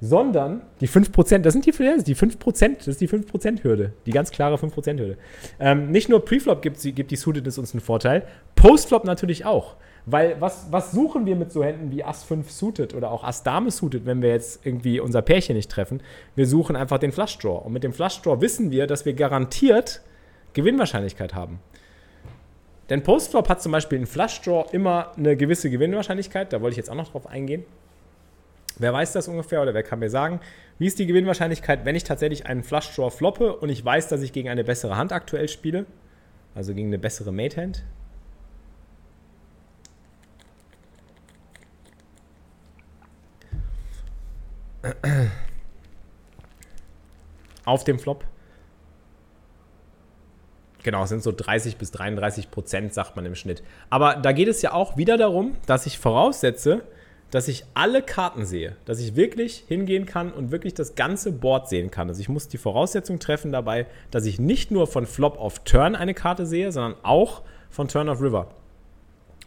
sondern die 5%, das sind die, die 5%, das ist die 5%-Hürde, die ganz klare 5%-Hürde. Ähm, nicht nur Preflop gibt, gibt die Suitedness uns einen Vorteil, Postflop natürlich auch. Weil was, was suchen wir mit so Händen wie Ass 5 suited oder auch Ass Dame suited, wenn wir jetzt irgendwie unser Pärchen nicht treffen? Wir suchen einfach den Flush Draw. Und mit dem Flush Draw wissen wir, dass wir garantiert Gewinnwahrscheinlichkeit haben. Denn Postflop hat zum Beispiel in Flush Draw immer eine gewisse Gewinnwahrscheinlichkeit. Da wollte ich jetzt auch noch drauf eingehen. Wer weiß das ungefähr oder wer kann mir sagen, wie ist die Gewinnwahrscheinlichkeit, wenn ich tatsächlich einen Flush Draw floppe und ich weiß, dass ich gegen eine bessere Hand aktuell spiele? Also gegen eine bessere Mate Hand. auf dem Flop. Genau, es sind so 30 bis 33 Prozent, sagt man im Schnitt. Aber da geht es ja auch wieder darum, dass ich voraussetze, dass ich alle Karten sehe, dass ich wirklich hingehen kann und wirklich das ganze Board sehen kann. Also ich muss die Voraussetzung treffen dabei, dass ich nicht nur von Flop auf Turn eine Karte sehe, sondern auch von Turn of River.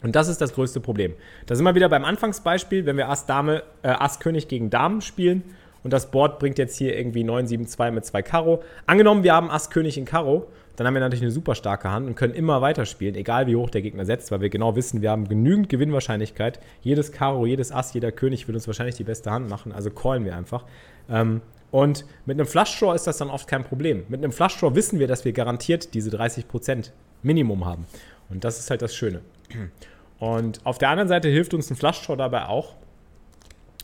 Und das ist das größte Problem. Da sind wir wieder beim Anfangsbeispiel, wenn wir Ass Dame, äh, Ass König gegen Damen spielen und das Board bringt jetzt hier irgendwie 9, 7, 2 mit 2 Karo. Angenommen, wir haben Ass König in Karo, dann haben wir natürlich eine super starke Hand und können immer weiterspielen, egal wie hoch der Gegner setzt, weil wir genau wissen, wir haben genügend Gewinnwahrscheinlichkeit. Jedes Karo, jedes Ass, jeder König will uns wahrscheinlich die beste Hand machen, also callen wir einfach. Ähm, und mit einem Flush Draw ist das dann oft kein Problem. Mit einem Flush Draw wissen wir, dass wir garantiert diese 30% Minimum haben. Und das ist halt das Schöne. Und auf der anderen Seite hilft uns ein Flush-Draw dabei auch,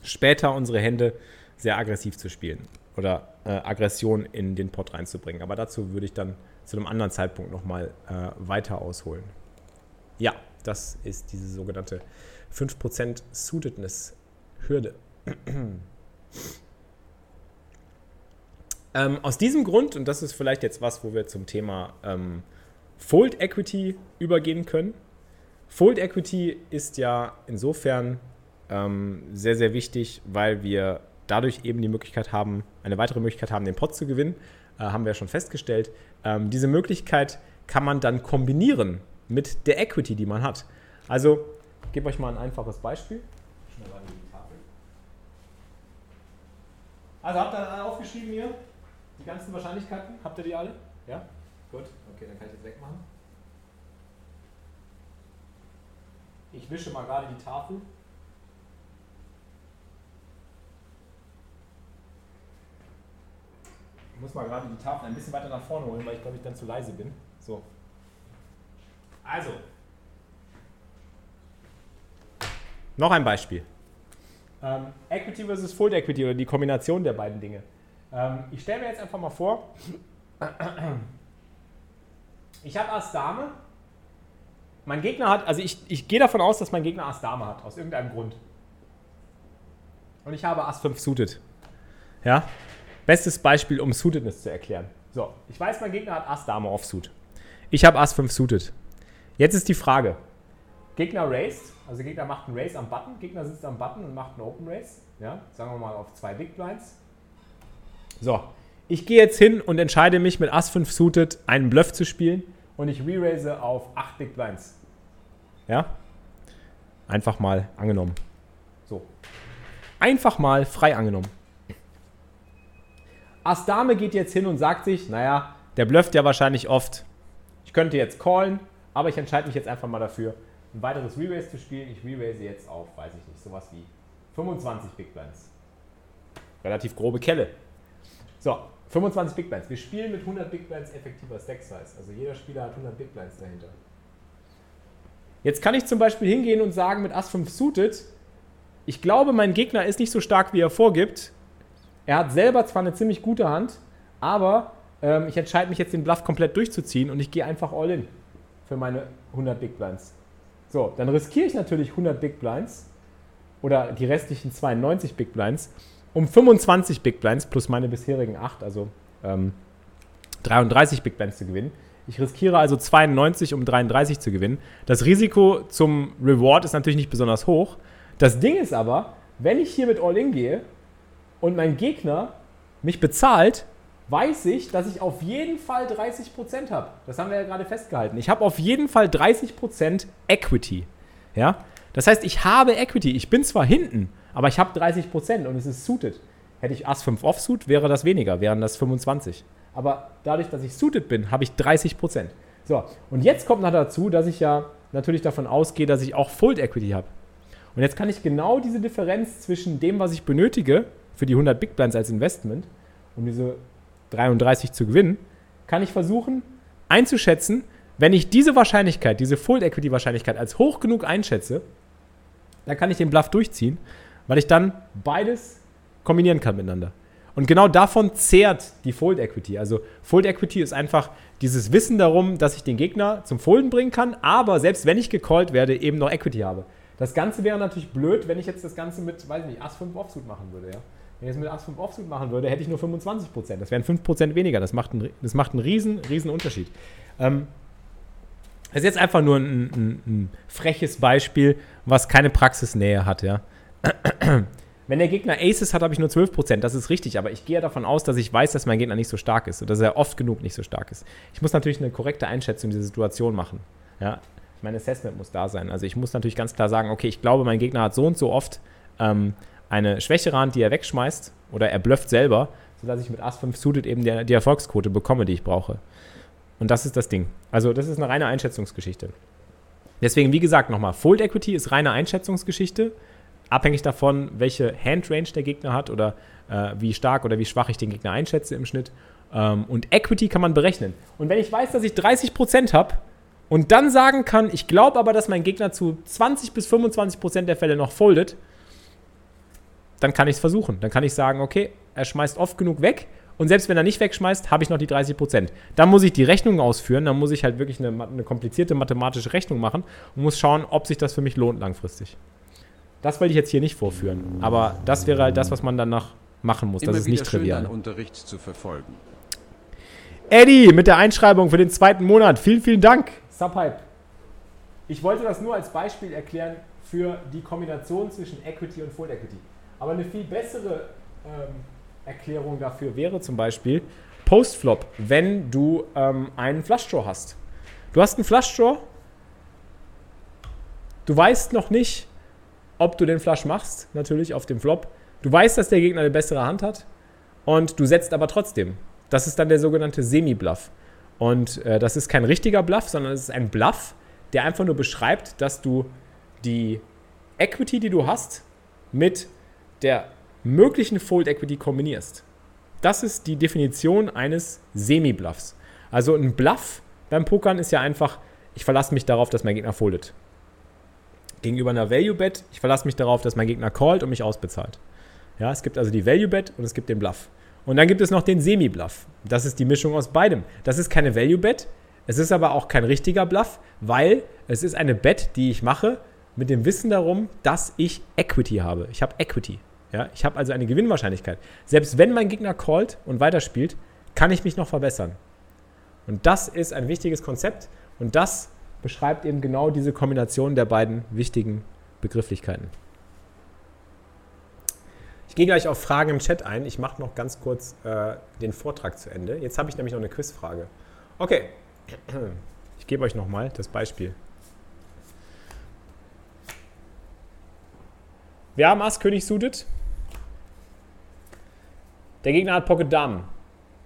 später unsere Hände sehr aggressiv zu spielen oder äh, Aggression in den Pot reinzubringen. Aber dazu würde ich dann zu einem anderen Zeitpunkt nochmal äh, weiter ausholen. Ja, das ist diese sogenannte 5% Suitedness-Hürde. ähm, aus diesem Grund, und das ist vielleicht jetzt was, wo wir zum Thema ähm, Fold Equity übergehen können. Fold Equity ist ja insofern ähm, sehr, sehr wichtig, weil wir dadurch eben die Möglichkeit haben, eine weitere Möglichkeit haben, den Pot zu gewinnen, äh, haben wir ja schon festgestellt. Ähm, diese Möglichkeit kann man dann kombinieren mit der Equity, die man hat. Also, ich gebe euch mal ein einfaches Beispiel. Also habt ihr aufgeschrieben hier? Die ganzen Wahrscheinlichkeiten? Habt ihr die alle? Ja? Gut, okay, dann kann ich das wegmachen. Ich wische mal gerade die Tafel. Ich muss mal gerade die Tafel ein bisschen weiter nach vorne holen, weil ich glaube ich dann zu leise bin. So. Also. Noch ein Beispiel. Ähm, Equity versus Full Equity oder die Kombination der beiden Dinge. Ähm, ich stelle mir jetzt einfach mal vor, ich habe Ass Dame. Mein Gegner hat, also ich, ich gehe davon aus, dass mein Gegner Ass Dame hat, aus irgendeinem Grund. Und ich habe Ass 5 suited. Ja? Bestes Beispiel, um Suitedness zu erklären. So, ich weiß, mein Gegner hat Ass Dame Offsuit. Ich habe Ass 5 suited. Jetzt ist die Frage: Gegner raced, also Gegner macht einen Race am Button, Gegner sitzt am Button und macht einen Open Race. Ja, sagen wir mal auf zwei Big Blinds. So, ich gehe jetzt hin und entscheide mich mit Ass 5 suited einen Bluff zu spielen und ich re-raise auf 8 Big Blinds. Ja? Einfach mal angenommen. So. Einfach mal frei angenommen. Ass Dame geht jetzt hin und sagt sich, naja, der blufft ja wahrscheinlich oft. Ich könnte jetzt callen, aber ich entscheide mich jetzt einfach mal dafür, ein weiteres Re-Raise zu spielen. Ich re-raise jetzt auf, weiß ich nicht, sowas wie 25 Big Blinds. Relativ grobe Kelle. So, 25 Big Blinds. Wir spielen mit 100 Big Blinds effektiver Stack Size. Also jeder Spieler hat 100 Big Blinds dahinter. Jetzt kann ich zum Beispiel hingehen und sagen mit Ass 5 suited, ich glaube, mein Gegner ist nicht so stark, wie er vorgibt. Er hat selber zwar eine ziemlich gute Hand, aber ähm, ich entscheide mich jetzt, den Bluff komplett durchzuziehen und ich gehe einfach all in für meine 100 Big Blinds. So, dann riskiere ich natürlich 100 Big Blinds oder die restlichen 92 Big Blinds um 25 Big Blinds plus meine bisherigen 8, also ähm, 33 Big Blinds zu gewinnen. Ich riskiere also 92, um 33 zu gewinnen. Das Risiko zum Reward ist natürlich nicht besonders hoch. Das Ding ist aber, wenn ich hier mit All-In gehe und mein Gegner mich bezahlt, weiß ich, dass ich auf jeden Fall 30% habe. Das haben wir ja gerade festgehalten. Ich habe auf jeden Fall 30% Equity. Ja? Das heißt, ich habe Equity. Ich bin zwar hinten, aber ich habe 30% und es ist suited. Hätte ich Ass 5 Offsuit, wäre das weniger, wären das 25. Aber dadurch, dass ich suited bin, habe ich 30%. So, und jetzt kommt noch dazu, dass ich ja natürlich davon ausgehe, dass ich auch Full Equity habe. Und jetzt kann ich genau diese Differenz zwischen dem, was ich benötige für die 100 Big Blinds als Investment, um diese 33 zu gewinnen, kann ich versuchen einzuschätzen, wenn ich diese Wahrscheinlichkeit, diese Full Equity Wahrscheinlichkeit als hoch genug einschätze, dann kann ich den Bluff durchziehen, weil ich dann beides kombinieren kann miteinander. Und genau davon zehrt die Fold Equity. Also Fold Equity ist einfach dieses Wissen darum, dass ich den Gegner zum Folden bringen kann, aber selbst wenn ich gecallt werde, eben noch Equity habe. Das Ganze wäre natürlich blöd, wenn ich jetzt das Ganze mit, weiß nicht, Ass 5 Offsuit machen würde, ja. Wenn ich es mit Ass 5 Offsuit machen würde, hätte ich nur 25%. Das wären 5% weniger. Das macht, einen, das macht einen riesen, riesen Unterschied. Ähm, das ist jetzt einfach nur ein, ein, ein freches Beispiel, was keine Praxisnähe hat, ja. Wenn der Gegner Aces hat, habe ich nur 12%. Das ist richtig, aber ich gehe davon aus, dass ich weiß, dass mein Gegner nicht so stark ist oder dass er oft genug nicht so stark ist. Ich muss natürlich eine korrekte Einschätzung dieser Situation machen. Ja, mein Assessment muss da sein. Also ich muss natürlich ganz klar sagen, okay, ich glaube, mein Gegner hat so und so oft ähm, eine schwächere Hand, die er wegschmeißt oder er blufft selber, sodass ich mit Ass 5 suited eben die, die Erfolgsquote bekomme, die ich brauche. Und das ist das Ding. Also das ist eine reine Einschätzungsgeschichte. Deswegen, wie gesagt, nochmal, Fold Equity ist reine Einschätzungsgeschichte, abhängig davon, welche Handrange der Gegner hat oder äh, wie stark oder wie schwach ich den Gegner einschätze im Schnitt. Ähm, und Equity kann man berechnen. Und wenn ich weiß, dass ich 30% habe und dann sagen kann, ich glaube aber, dass mein Gegner zu 20 bis 25% der Fälle noch foldet, dann kann ich es versuchen. Dann kann ich sagen, okay, er schmeißt oft genug weg und selbst wenn er nicht wegschmeißt, habe ich noch die 30 Prozent. Dann muss ich die Rechnung ausführen, dann muss ich halt wirklich eine, eine, komplizierte mathematische Rechnung machen und muss schauen, ob sich das für mich lohnt langfristig. Das wollte ich jetzt hier nicht vorführen, aber das wäre halt das, was man danach machen muss. Immer das ist nicht trivial. Unterricht zu verfolgen. Eddie mit der Einschreibung für den zweiten Monat. Vielen, vielen Dank. Subhype. Ich wollte das nur als Beispiel erklären für die Kombination zwischen Equity und Full Equity. Aber eine viel bessere ähm, Erklärung dafür wäre zum Beispiel Postflop, wenn du ähm, einen Flushdraw hast. Du hast einen Flushdraw, du weißt noch nicht, ob du den Flush machst, natürlich auf dem Flop. Du weißt, dass der Gegner eine bessere Hand hat und du setzt aber trotzdem. Das ist dann der sogenannte Semi-Bluff. Und äh, das ist kein richtiger Bluff, sondern es ist ein Bluff, der einfach nur beschreibt, dass du die Equity, die du hast, mit der möglichen Fold Equity kombinierst. Das ist die Definition eines Semi-Bluffs. Also ein Bluff beim Pokern ist ja einfach, ich verlasse mich darauf, dass mein Gegner foldet. Gegenüber einer Value Bet, ich verlasse mich darauf, dass mein Gegner callt und mich ausbezahlt. Ja, es gibt also die Value Bet und es gibt den Bluff. Und dann gibt es noch den Semi-Bluff. Das ist die Mischung aus beidem. Das ist keine Value Bet, es ist aber auch kein richtiger Bluff, weil es ist eine Bet, die ich mache mit dem Wissen darum, dass ich Equity habe. Ich habe Equity. Ja, ich habe also eine Gewinnwahrscheinlichkeit. Selbst wenn mein Gegner callt und weiterspielt, kann ich mich noch verbessern. Und das ist ein wichtiges Konzept und das beschreibt eben genau diese Kombination der beiden wichtigen Begrifflichkeiten. Ich gehe gleich auf Fragen im Chat ein. Ich mache noch ganz kurz äh, den Vortrag zu Ende. Jetzt habe ich nämlich noch eine Quizfrage. Okay, ich gebe euch nochmal das Beispiel. Wir haben Ass König suited. Der Gegner hat Pocket Damen.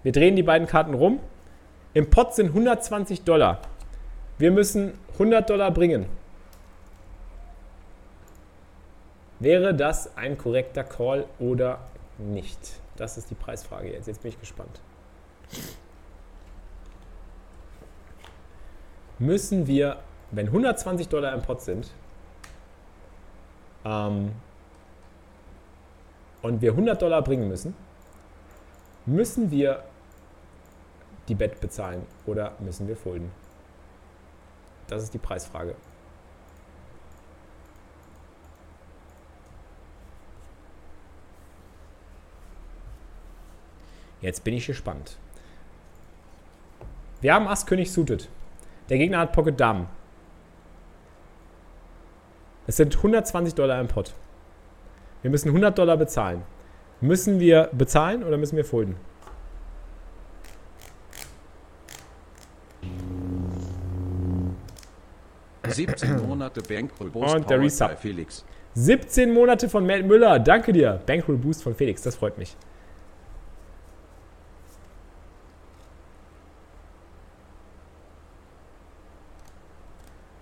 Wir drehen die beiden Karten rum. Im Pot sind 120 Dollar. Wir müssen 100 Dollar bringen. Wäre das ein korrekter Call oder nicht? Das ist die Preisfrage jetzt. Jetzt bin ich gespannt. Müssen wir, wenn 120 Dollar im Pot sind, ähm, und wir 100 Dollar bringen müssen, müssen wir die Bet bezahlen oder müssen wir folden? Das ist die Preisfrage. Jetzt bin ich gespannt. Wir haben Ass König suited. Der Gegner hat Pocket Damen. Es sind 120 Dollar im Pot. Wir müssen 100 Dollar bezahlen. Müssen wir bezahlen oder müssen wir folden? Siebzehn Monate Bankroll Boost Und der Resub. Felix. 17 Monate von Matt Müller. Danke dir. Bankroll Boost von Felix. Das freut mich.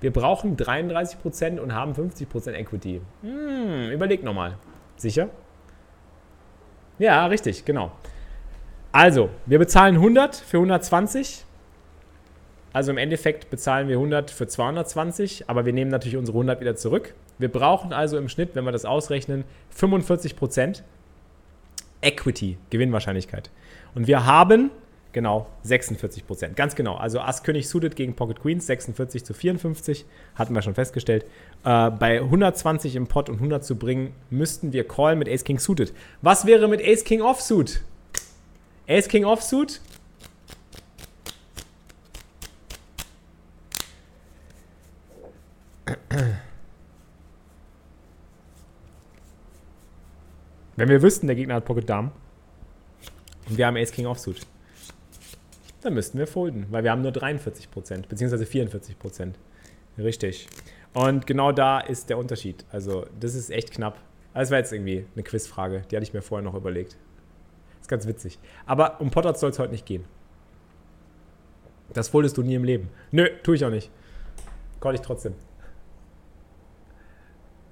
Wir brauchen 33% und haben 50% Equity. Hm, überleg nochmal. Sicher? Ja, richtig, genau. Also, wir bezahlen 100 für 120. Also im Endeffekt bezahlen wir 100 für 220, aber wir nehmen natürlich unsere 100 wieder zurück. Wir brauchen also im Schnitt, wenn wir das ausrechnen, 45% Equity, Gewinnwahrscheinlichkeit. Und wir haben, genau, 46%. Ganz genau. Also Ass König suited gegen Pocket Queens, 46 zu 54, hatten wir schon festgestellt. Äh, bei 120 im Pot und 100 zu bringen, müssten wir callen mit Ace King suited. Was wäre mit Ace King Offsuit? Ace King Offsuit? Wenn wir wüssten, der Gegner hat Pocket Damen und wir haben Ace King Offsuit, dann müssten wir folden, weil wir haben nur 43%, beziehungsweise 44%. Richtig. Und genau da ist der Unterschied. Also, das ist echt knapp. Das war jetzt irgendwie eine Quizfrage, die hatte ich mir vorher noch überlegt. Ist ganz witzig. Aber um Potter soll es heute nicht gehen. Das foldest du nie im Leben. Nö, tue ich auch nicht. Call ich trotzdem.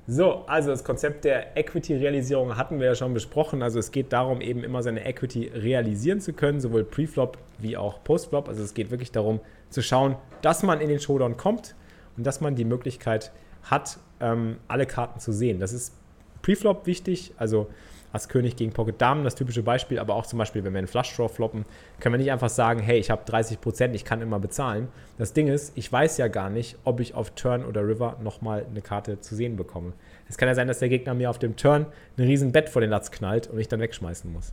So, also das Konzept der Equity-Realisierung hatten wir ja schon besprochen. Also es geht darum, eben immer seine Equity realisieren zu können, sowohl Pre-Flop wie auch Post-Flop. Also es geht wirklich darum zu schauen, dass man in den Showdown kommt und dass man die Möglichkeit hat, ähm, alle Karten zu sehen. Das ist Pre-Flop wichtig, also Ass König gegen Pocket Damen, das typische Beispiel, aber auch zum Beispiel, wenn wir einen Flush Draw floppen, können wir nicht einfach sagen, hey, ich habe 30%, ich kann immer bezahlen. Das Ding ist, ich weiß ja gar nicht, ob ich auf Turn oder River nochmal eine Karte zu sehen bekomme. Es kann ja sein, dass der Gegner mir auf dem Turn ein riesen Bett vor den Latz knallt und ich dann wegschmeißen muss.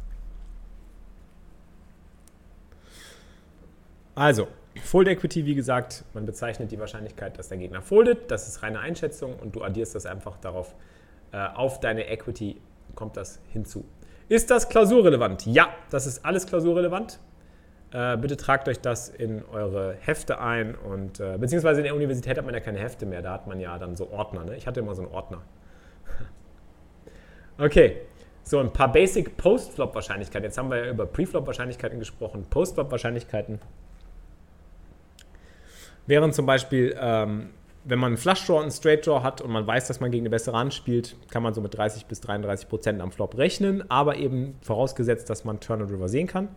Also, Fold Equity, wie gesagt, man bezeichnet die Wahrscheinlichkeit, dass der Gegner foldet. Das ist reine Einschätzung und du addierst das einfach darauf. Äh, auf deine Equity kommt das hinzu. Ist das klausurrelevant? Ja, das ist alles klausurrelevant. Äh, bitte tragt euch das in eure Hefte ein und äh, beziehungsweise in der Universität hat man ja keine Hefte mehr, da hat man ja dann so Ordner. Ne? Ich hatte immer so einen Ordner. okay, so ein paar Basic Post-Flop-Wahrscheinlichkeiten. Jetzt haben wir ja über Pre-Flop-Wahrscheinlichkeiten gesprochen, Post-Flop-Wahrscheinlichkeiten wären zum Beispiel, ähm, wenn man einen Flush Draw und einen Straight Draw hat und man weiß, dass man gegen eine bessere Hand spielt, kann man so mit 30 bis 33 Prozent am Flop rechnen, aber eben vorausgesetzt, dass man Turn und River sehen kann.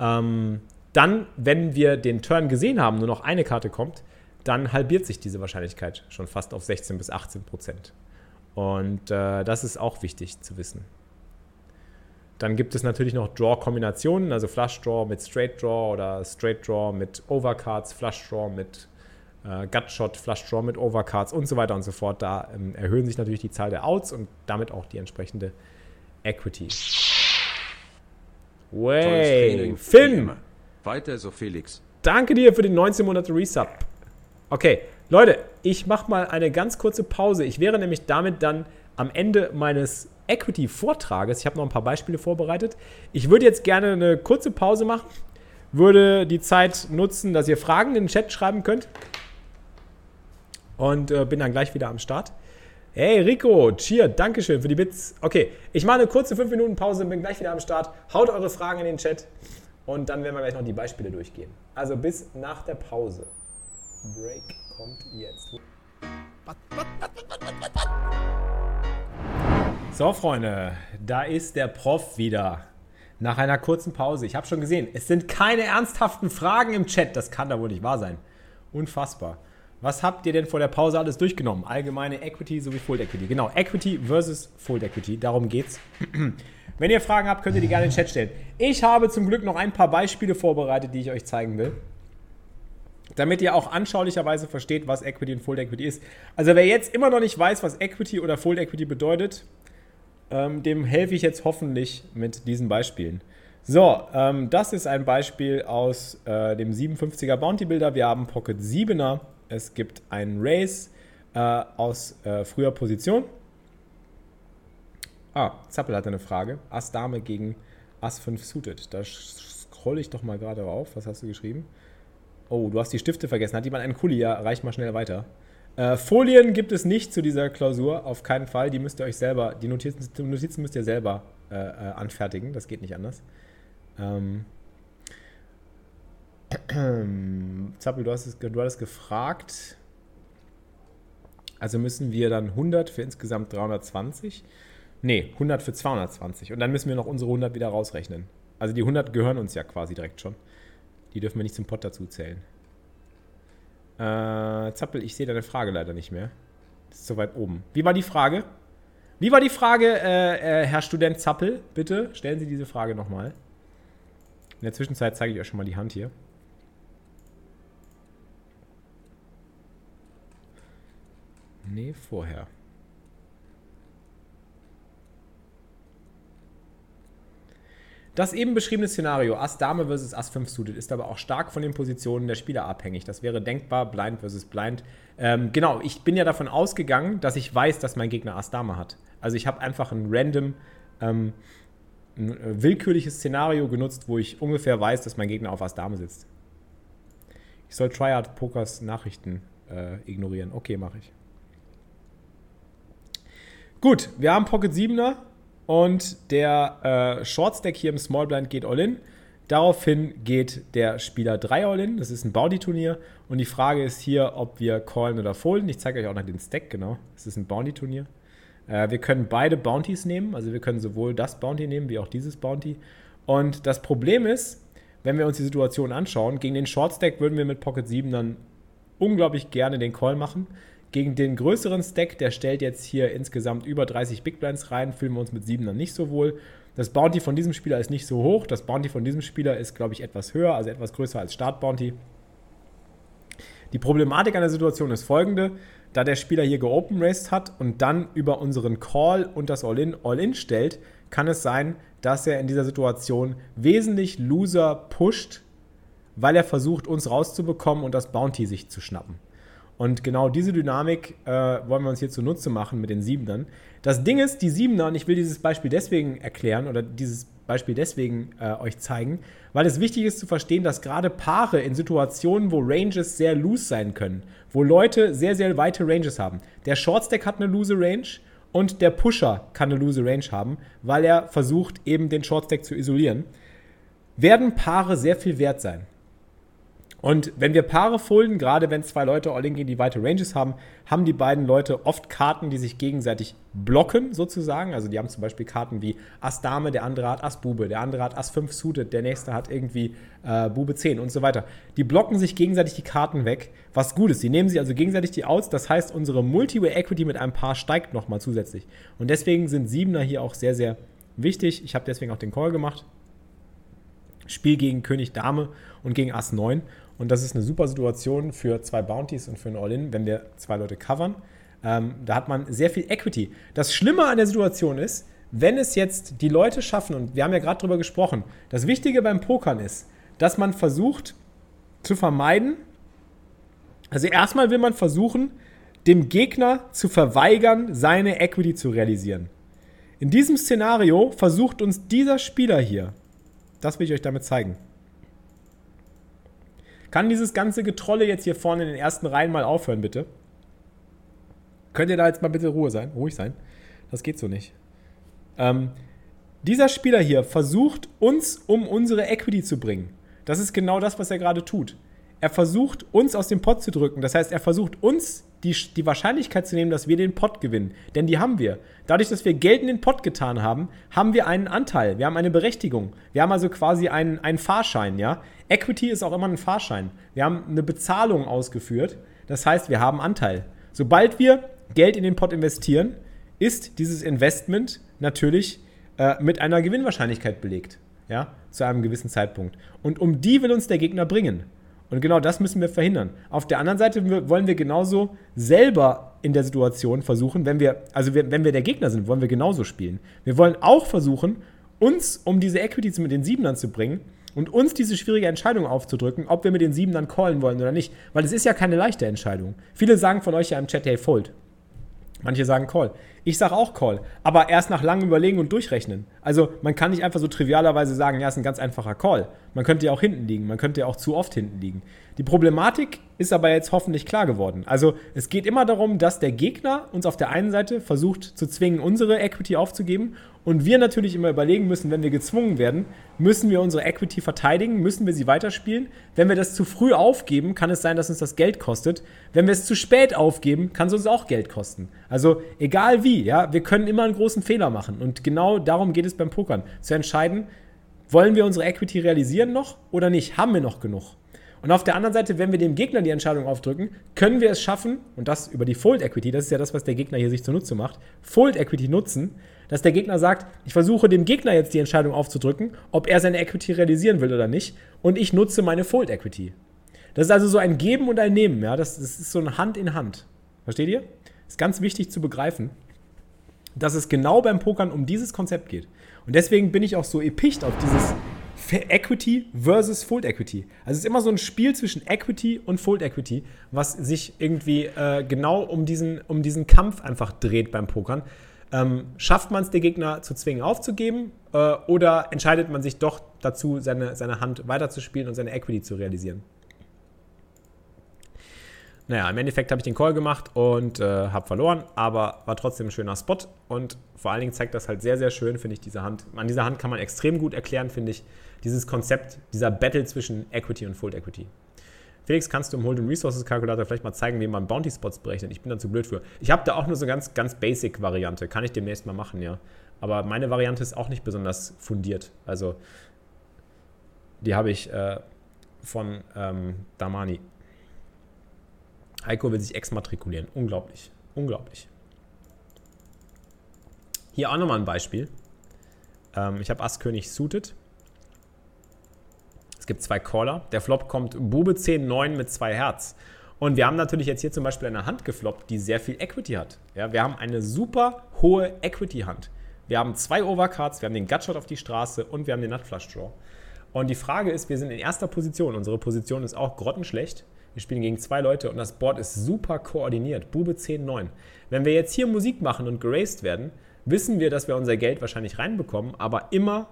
Ähm, dann, wenn wir den Turn gesehen haben, nur noch eine Karte kommt, dann halbiert sich diese Wahrscheinlichkeit schon fast auf 16 bis 18 Prozent. Und äh, das ist auch wichtig zu wissen. Dann gibt es natürlich noch Draw-Kombinationen, also Flush Draw mit Straight Draw oder Straight Draw mit Overcards, Flush Draw mit äh, Gutshot, Flush Draw mit Overcards und so weiter und so fort. Da ähm, erhöhen sich natürlich die Zahl der Outs und damit auch die entsprechende Equity. Way, Finn. Weiter so, Felix. danke dir für den 19 Monate Resub. Okay, Leute, ich mache mal eine ganz kurze Pause. Ich wäre nämlich damit dann am Ende meines Equity-Vortrages. Ich habe noch ein paar Beispiele vorbereitet. Ich würde jetzt gerne eine kurze Pause machen, würde die Zeit nutzen, dass ihr Fragen in den Chat schreiben könnt und äh, bin dann gleich wieder am Start. Hey Rico, Cheer, Dankeschön für die Bits. Okay, ich mache eine kurze 5 Minuten Pause, bin gleich wieder am Start. Haut eure Fragen in den Chat und dann werden wir gleich noch die Beispiele durchgehen. Also bis nach der Pause. Break kommt jetzt. So, Freunde, da ist der Prof wieder. Nach einer kurzen Pause. Ich habe schon gesehen, es sind keine ernsthaften Fragen im Chat. Das kann da wohl nicht wahr sein. Unfassbar. Was habt ihr denn vor der Pause alles durchgenommen? Allgemeine Equity sowie Full Equity. Genau, Equity versus Full Equity. Darum geht's. Wenn ihr Fragen habt, könnt ihr die gerne in den Chat stellen. Ich habe zum Glück noch ein paar Beispiele vorbereitet, die ich euch zeigen will. Damit ihr auch anschaulicherweise versteht, was Equity und Full Equity ist. Also wer jetzt immer noch nicht weiß, was Equity oder Full Equity bedeutet, ähm, dem helfe ich jetzt hoffentlich mit diesen Beispielen. So, ähm, das ist ein Beispiel aus äh, dem 57er Bounty Builder. Wir haben Pocket 7er. Es gibt einen Race äh, aus äh, früher Position. Ah, Zappel hatte eine Frage. Ass Dame gegen Ass 5 suited. Da scroll ich doch mal gerade rauf. Was hast du geschrieben? Oh, du hast die Stifte vergessen. Hat jemand einen Kuli? Ja, reich mal schnell weiter. Äh, Folien gibt es nicht zu dieser Klausur, auf keinen Fall. Die müsst ihr euch selber, die Notizen, die Notizen müsst ihr selber äh, äh, anfertigen. Das geht nicht anders. Ähm. Zappel, du hast, es, du hattest gefragt. Also müssen wir dann 100 für insgesamt 320. Nee, 100 für 220. Und dann müssen wir noch unsere 100 wieder rausrechnen. Also die 100 gehören uns ja quasi direkt schon. Die dürfen wir nicht zum Pot dazu zählen. Äh, Zappel, ich sehe deine Frage leider nicht mehr. Das ist so weit oben. Wie war die Frage? Wie war die Frage, äh, äh, Herr Student Zappel? Bitte stellen Sie diese Frage nochmal. In der Zwischenzeit zeige ich euch schon mal die Hand hier. Nee, vorher. Das eben beschriebene Szenario, Ass Dame versus Ass 5 suited, ist aber auch stark von den Positionen der Spieler abhängig. Das wäre denkbar, Blind versus Blind. Ähm, genau, ich bin ja davon ausgegangen, dass ich weiß, dass mein Gegner Ass Dame hat. Also ich habe einfach ein random, ähm, ein äh, willkürliches Szenario genutzt, wo ich ungefähr weiß, dass mein Gegner auf Ass Dame sitzt. Ich soll Triad Pokers Nachrichten äh, ignorieren. Okay, mache ich. Gut, wir haben Pocket 7er. Und der äh, Short-Stack hier im Small Blind geht All-In. Daraufhin geht der Spieler 3 All-In. Das ist ein Bounty-Turnier. Und die Frage ist hier, ob wir callen oder folden. Ich zeige euch auch noch den Stack, genau. Das ist ein Bounty-Turnier. Äh, wir können beide Bounties nehmen. Also wir können sowohl das Bounty nehmen, wie auch dieses Bounty. Und das Problem ist, wenn wir uns die Situation anschauen, gegen den Short-Stack würden wir mit Pocket 7 dann unglaublich gerne den Call machen. Gegen den größeren Stack, der stellt jetzt hier insgesamt über 30 Big Blinds rein, fühlen wir uns mit 7 dann nicht so wohl. Das Bounty von diesem Spieler ist nicht so hoch. Das Bounty von diesem Spieler ist, glaube ich, etwas höher, also etwas größer als Start-Bounty. Die Problematik an der Situation ist folgende. Da der Spieler hier geopen raced hat und dann über unseren Call und das All-In All-In stellt, kann es sein, dass er in dieser Situation wesentlich Loser pusht, weil er versucht, uns rauszubekommen und das Bounty sich zu schnappen. Und genau diese Dynamik äh, wollen wir uns hier zunutze machen mit den Siebenern. Das Ding ist, die Siebener, und ich will dieses Beispiel deswegen erklären oder dieses Beispiel deswegen äh, euch zeigen, weil es wichtig ist zu verstehen, dass gerade Paare in Situationen, wo Ranges sehr loose sein können, wo Leute sehr, sehr weite Ranges haben. Der Shortstack hat eine loose Range und der Pusher kann eine loose Range haben, weil er versucht, eben den Shortstack zu isolieren, werden Paare sehr viel wert sein. Und wenn wir Paare folden, gerade wenn zwei Leute All-In gehen, die weite Ranges haben, haben die beiden Leute oft Karten, die sich gegenseitig blocken, sozusagen. Also die haben zum Beispiel Karten wie Ass Dame, der andere hat Ass Bube, der andere hat Ass 5 suited, der nächste hat irgendwie äh, Bube 10 und so weiter. Die blocken sich gegenseitig die Karten weg, was gut ist. Die nehmen sich also gegenseitig die Outs, das heißt, unsere Multi-Way-Equity mit einem Paar steigt nochmal zusätzlich. Und deswegen sind Siebener hier auch sehr, sehr wichtig. Ich habe deswegen auch den Call gemacht. Spiel gegen König Dame und gegen Ass 9. Und das ist eine super Situation für zwei Bounties und für ein All-In, wenn wir zwei Leute covern. Ähm, da hat man sehr viel Equity. Das Schlimme an der Situation ist, wenn es jetzt die Leute schaffen, und wir haben ja gerade darüber gesprochen, das Wichtige beim Pokern ist, dass man versucht zu vermeiden, also erstmal will man versuchen, dem Gegner zu verweigern, seine Equity zu realisieren. In diesem Szenario versucht uns dieser Spieler hier, das will ich euch damit zeigen, kann dieses ganze Getrolle jetzt hier vorne in den ersten Reihen mal aufhören, bitte? Könnt ihr da jetzt mal bitte Ruhe sein, ruhig sein? Das geht so nicht. Ähm, dieser Spieler hier versucht, uns um unsere Equity zu bringen. Das ist genau das, was er gerade tut. Er versucht, uns aus dem Pot zu drücken. Das heißt, er versucht, uns die, die Wahrscheinlichkeit zu nehmen, dass wir den Pot gewinnen. Denn die haben wir. Dadurch, dass wir Geld in den Pot getan haben, haben wir einen Anteil. Wir haben eine Berechtigung. Wir haben also quasi einen, einen Fahrschein, ja. Equity ist auch immer ein Fahrschein. Wir haben eine Bezahlung ausgeführt. Das heißt, wir haben Anteil. Sobald wir Geld in den Pot investieren, ist dieses Investment natürlich äh, mit einer Gewinnwahrscheinlichkeit belegt. Ja, zu einem gewissen Zeitpunkt. Und um die will uns der Gegner bringen. Und genau das müssen wir verhindern. Auf der anderen Seite wollen wir genauso selber in der Situation versuchen, wenn wir, also wenn wir der Gegner sind, wollen wir genauso spielen. Wir wollen auch versuchen, uns um diese Equity mit den Siebenern zu bringen und uns diese schwierige Entscheidung aufzudrücken, ob wir mit den Siebenern callen wollen oder nicht. Weil es ist ja keine leichte Entscheidung. Viele sagen von euch ja im Chat, hey, fold. Manche sagen Call. Ich sage auch Call, aber erst nach langem Überlegen und Durchrechnen. Also man kann nicht einfach so trivialerweise sagen, ja, ist ein ganz einfacher Call. Man könnte ja auch hinten liegen, man könnte ja auch zu oft hinten liegen. Die Problematik ist aber jetzt hoffentlich klar geworden. Also es geht immer darum, dass der Gegner uns auf der einen Seite versucht zu zwingen, unsere Equity aufzugeben und wir natürlich immer überlegen müssen, wenn wir gezwungen werden, müssen wir unsere Equity verteidigen, müssen wir sie weiterspielen. Wenn wir das zu früh aufgeben, kann es sein, dass uns das Geld kostet. Wenn wir es zu spät aufgeben, kann es uns auch Geld kosten. Also egal wie, ja, wir können immer einen großen Fehler machen und genau darum geht es beim Pokern, zu entscheiden, wollen wir unsere Equity realisieren noch oder nicht? Haben wir noch genug? Und auf der anderen Seite, wenn wir dem Gegner die Entscheidung aufdrücken, können wir es schaffen, und das über die Fold Equity, das ist ja das, was der Gegner hier sich zunutze macht, Fold Equity nutzen, dass der Gegner sagt, ich versuche dem Gegner jetzt die Entscheidung aufzudrücken, ob er seine Equity realisieren will oder nicht, und ich nutze meine Fold Equity. Das ist also so ein Geben und ein Nehmen, ja, das, das ist so ein Hand in Hand. Versteht ihr? Ist ganz wichtig zu begreifen, dass es genau beim Pokern um dieses Konzept geht. Und deswegen bin ich auch so epicht auf dieses Equity versus Fold Equity. Also es ist immer so ein Spiel zwischen Equity und Fold Equity, was sich irgendwie äh, genau um diesen, um diesen Kampf einfach dreht beim Pokern. Ähm, schafft man es, den Gegner zu zwingen aufzugeben äh, oder entscheidet man sich doch dazu, seine, seine Hand weiterzuspielen und seine Equity zu realisieren? Naja, im Endeffekt habe ich den Call gemacht und äh, habe verloren, aber war trotzdem ein schöner Spot und vor allen Dingen zeigt das halt sehr, sehr schön, finde ich, diese Hand. An dieser Hand kann man extrem gut erklären, finde ich, dieses Konzept, dieser Battle zwischen Equity und Full Equity. Felix, kannst du im Hold Resources Calculator vielleicht mal zeigen, wie man Bounty Spots berechnet? Ich bin da zu blöd für. Ich habe da auch nur so ganz, ganz basic Variante. Kann ich demnächst mal machen, ja. Aber meine Variante ist auch nicht besonders fundiert. Also, die habe ich äh, von ähm, Damani. Heiko will sich exmatrikulieren. Unglaublich. Unglaublich. Hier auch nochmal ein Beispiel. Ähm, ich habe Ass König suited. Es gibt zwei Caller. Der Flop kommt Bube 10, 9 mit zwei Herz. Und wir haben natürlich jetzt hier zum Beispiel eine Hand gefloppt, die sehr viel Equity hat. Ja, wir haben eine super hohe Equity-Hand. Wir haben zwei Overcards, wir haben den Gutshot auf die Straße und wir haben den Nutflush Draw. Und die Frage ist, wir sind in erster Position. Unsere Position ist auch grottenschlecht. Wir spielen gegen zwei Leute und das Board ist super koordiniert. Bube 10, 9. Wenn wir jetzt hier Musik machen und geraced werden, wissen wir, dass wir unser Geld wahrscheinlich reinbekommen, aber immer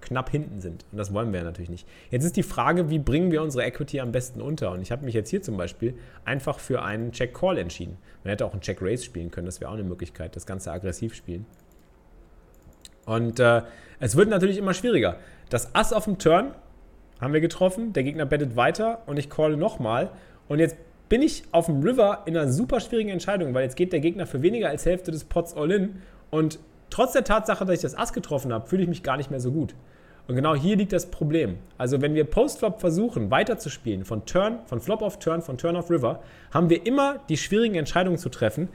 knapp hinten sind. Und das wollen wir natürlich nicht. Jetzt ist die Frage, wie bringen wir unsere Equity am besten unter? Und ich habe mich jetzt hier zum Beispiel einfach für einen Check-Call entschieden. Man hätte auch einen Check-Raise spielen können, das wäre auch eine Möglichkeit, das Ganze aggressiv spielen. Und äh, es wird natürlich immer schwieriger. Das Ass auf dem Turn haben wir getroffen, der Gegner bettet weiter und ich calle nochmal. Und jetzt bin ich auf dem River in einer super schwierigen Entscheidung, weil jetzt geht der Gegner für weniger als Hälfte des Pots all in und trotz der Tatsache, dass ich das Ass getroffen habe, fühle ich mich gar nicht mehr so gut. Und genau hier liegt das Problem. Also wenn wir Post-Flop versuchen, weiterzuspielen, von Turn, von Flop auf Turn, von Turn auf River, haben wir immer die schwierigen Entscheidungen zu treffen.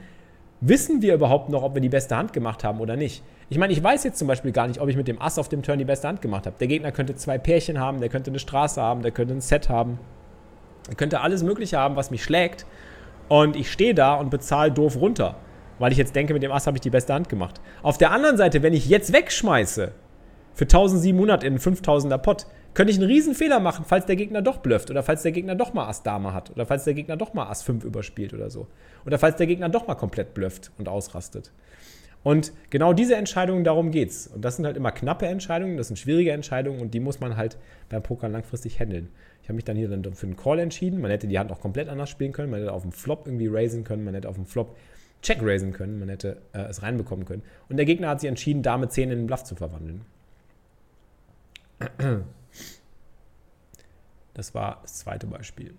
Wissen wir überhaupt noch, ob wir die beste Hand gemacht haben oder nicht? Ich meine, ich weiß jetzt zum Beispiel gar nicht, ob ich mit dem Ass auf dem Turn die beste Hand gemacht habe. Der Gegner könnte zwei Pärchen haben, der könnte eine Straße haben, der könnte ein Set haben. Er könnte alles Mögliche haben, was mich schlägt. Und ich stehe da und bezahle doof runter, weil ich jetzt denke, mit dem Ass habe ich die beste Hand gemacht. Auf der anderen Seite, wenn ich jetzt wegschmeiße, für 1700 in einen 5000er Pot, könnte ich einen riesen Fehler machen, falls der Gegner doch blufft oder falls der Gegner doch mal Ass Dame hat oder falls der Gegner doch mal Ass 5 überspielt oder so. Oder falls der Gegner doch mal komplett blufft und ausrastet. Und genau diese Entscheidungen, darum geht's. Und das sind halt immer knappe Entscheidungen, das sind schwierige Entscheidungen und die muss man halt beim Poker langfristig handeln. Ich habe mich dann hier dann für einen Call entschieden. Man hätte die Hand auch komplett anders spielen können. Man hätte auf dem Flop irgendwie raisen können. Man hätte auf dem Flop check raisen können, man hätte äh, es reinbekommen können. Und der Gegner hat sich entschieden, Dame 10 in den Bluff zu verwandeln. Das war das zweite Beispiel.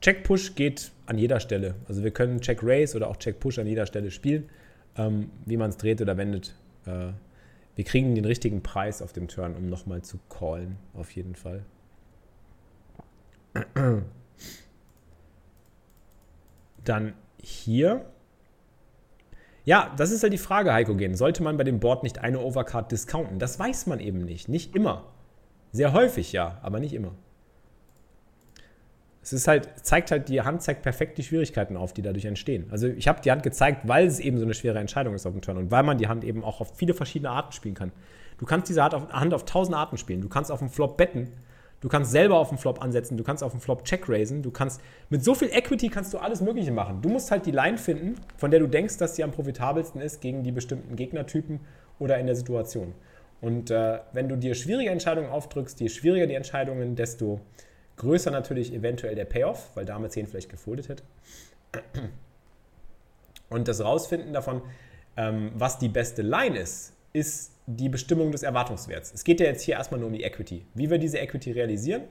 Check Push geht an jeder Stelle. Also wir können Check Raise oder auch Check Push an jeder Stelle spielen, ähm, wie man es dreht oder wendet. Äh, wir kriegen den richtigen Preis auf dem Turn, um nochmal zu callen, auf jeden Fall. Dann hier. Ja, das ist halt die Frage, Heiko Gen. Sollte man bei dem Board nicht eine Overcard discounten? Das weiß man eben nicht. Nicht immer. Sehr häufig ja, aber nicht immer. Es ist halt, zeigt halt, die Hand zeigt perfekt die Schwierigkeiten auf, die dadurch entstehen. Also ich habe die Hand gezeigt, weil es eben so eine schwere Entscheidung ist auf dem Turn und weil man die Hand eben auch auf viele verschiedene Arten spielen kann. Du kannst diese Hand auf, tausend Arten spielen. Du kannst auf dem Flop betten, du kannst selber auf dem Flop ansetzen, du kannst auf dem Flop check raisen, du kannst mit so viel Equity kannst du alles Mögliche machen. Du musst halt die Line finden, von der du denkst, dass sie am profitabelsten ist gegen die bestimmten Gegnertypen oder in der Situation. Und äh, wenn du dir schwierige Entscheidungen aufdrückst, je schwieriger die Entscheidungen, desto größer natürlich eventuell der Payoff, weil Dame 10 vielleicht gefoldet hätte. Und das Rausfinden davon, ähm, was die beste Line ist, ist die Bestimmung des Erwartungswerts. Es geht ja jetzt hier erstmal nur um die Equity. Wie wir diese Equity realisieren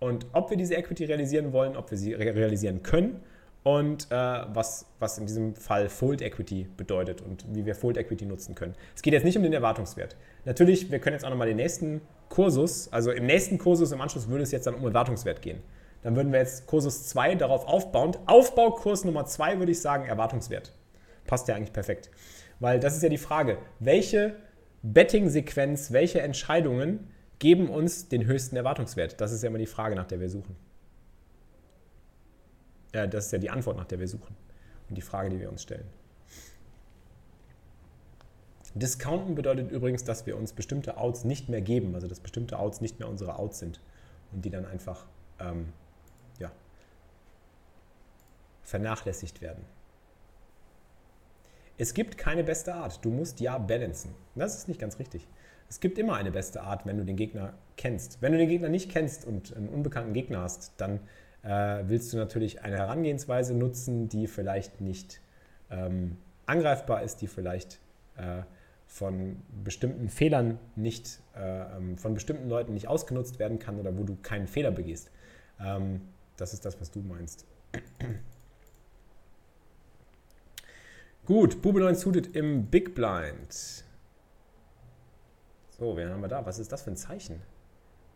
und ob wir diese Equity realisieren wollen, ob wir sie realisieren können und äh, was, was in diesem Fall Fold Equity bedeutet und wie wir Fold Equity nutzen können. Es geht jetzt nicht um den Erwartungswert. Natürlich, wir können jetzt auch nochmal den nächsten Kursus, also im nächsten Kursus im Anschluss würde es jetzt dann um Erwartungswert gehen. Dann würden wir jetzt Kursus 2 darauf aufbauend, Aufbaukurs Nummer 2 würde ich sagen Erwartungswert. Passt ja eigentlich perfekt. Weil das ist ja die Frage, welche Betting-Sequenz, welche Entscheidungen geben uns den höchsten Erwartungswert? Das ist ja immer die Frage, nach der wir suchen. Ja, das ist ja die Antwort, nach der wir suchen. Und die Frage, die wir uns stellen. Discounten bedeutet übrigens, dass wir uns bestimmte Outs nicht mehr geben, also dass bestimmte Outs nicht mehr unsere Outs sind und die dann einfach ähm, ja, vernachlässigt werden. Es gibt keine beste Art. Du musst ja balancen. Das ist nicht ganz richtig. Es gibt immer eine beste Art, wenn du den Gegner kennst. Wenn du den Gegner nicht kennst und einen unbekannten Gegner hast, dann äh, willst du natürlich eine Herangehensweise nutzen, die vielleicht nicht ähm, angreifbar ist, die vielleicht äh, von bestimmten Fehlern nicht, äh, ähm, von bestimmten Leuten nicht ausgenutzt werden kann oder wo du keinen Fehler begehst. Ähm, das ist das, was du meinst. Gut, Bube 9 suited im Big Blind. So, wen haben wir da? Was ist das für ein Zeichen?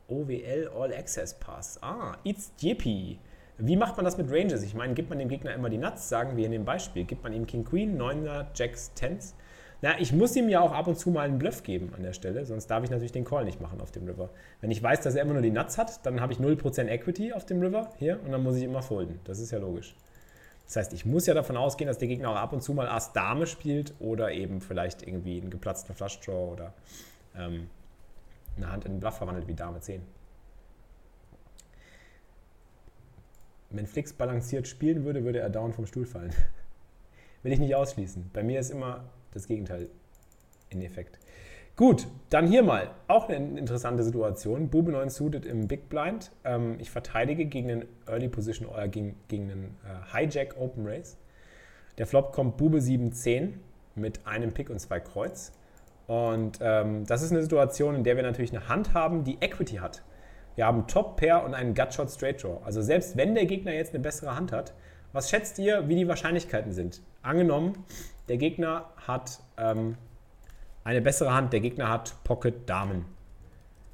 OWL All Access Pass. Ah, It's JP. Wie macht man das mit Ranges? Ich meine, gibt man dem Gegner immer die Nuts, sagen wir in dem Beispiel. Gibt man ihm King Queen, 9er, Jacks, 10s? Na, ich muss ihm ja auch ab und zu mal einen Bluff geben an der Stelle, sonst darf ich natürlich den Call nicht machen auf dem River. Wenn ich weiß, dass er immer nur die Nuts hat, dann habe ich 0% Equity auf dem River hier und dann muss ich immer folden. Das ist ja logisch. Das heißt, ich muss ja davon ausgehen, dass der Gegner auch ab und zu mal Ass Dame spielt oder eben vielleicht irgendwie einen geplatzten Flush Draw oder ähm, eine Hand in Bluff verwandelt wie Dame 10. Wenn Flix balanciert spielen würde, würde er down vom Stuhl fallen. Will ich nicht ausschließen. Bei mir ist immer das Gegenteil in Effekt. Gut, dann hier mal auch eine interessante Situation. Bube 9 suited im Big Blind. Ähm, ich verteidige gegen einen Early Position oder gegen, gegen einen äh, Hijack Open Race. Der Flop kommt Bube 7 10 mit einem Pick und zwei Kreuz. Und ähm, das ist eine Situation, in der wir natürlich eine Hand haben, die Equity hat. Wir haben Top Pair und einen Gutshot Straight Draw. Also selbst wenn der Gegner jetzt eine bessere Hand hat, was schätzt ihr, wie die Wahrscheinlichkeiten sind? Angenommen, der Gegner hat ähm, eine bessere Hand, der Gegner hat Pocket Damen.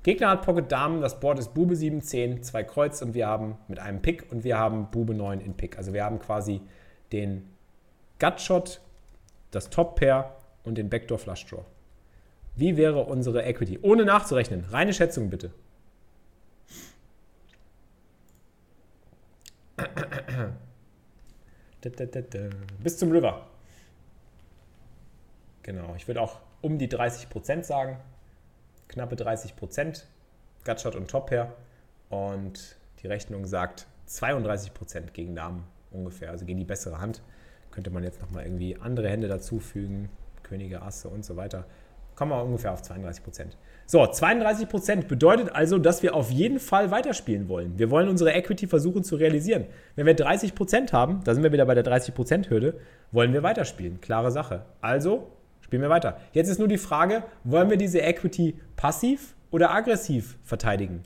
Gegner hat Pocket Damen, das Board ist Bube 7, 10, zwei Kreuz und wir haben mit einem Pick und wir haben Bube 9 in Pick. Also wir haben quasi den Gutshot, das Top Pair und den Backdoor Flush Draw. Wie wäre unsere Equity? Ohne nachzurechnen. Reine Schätzung bitte. Bis zum River. Genau, ich würde auch um die 30% sagen. Knappe 30%. Gutshot und Top Pair. Und die Rechnung sagt 32% gegen Damen ungefähr, also gegen die bessere Hand. Könnte man jetzt nochmal irgendwie andere Hände dazufügen, Könige, Asse und so weiter kommen wir ungefähr auf 32 Prozent. So, 32 Prozent bedeutet also, dass wir auf jeden Fall weiterspielen wollen. Wir wollen unsere Equity versuchen zu realisieren. Wenn wir 30 Prozent haben, da sind wir wieder bei der 30 Prozent Hürde, wollen wir weiterspielen. Klare Sache. Also spielen wir weiter. Jetzt ist nur die Frage, wollen wir diese Equity passiv oder aggressiv verteidigen?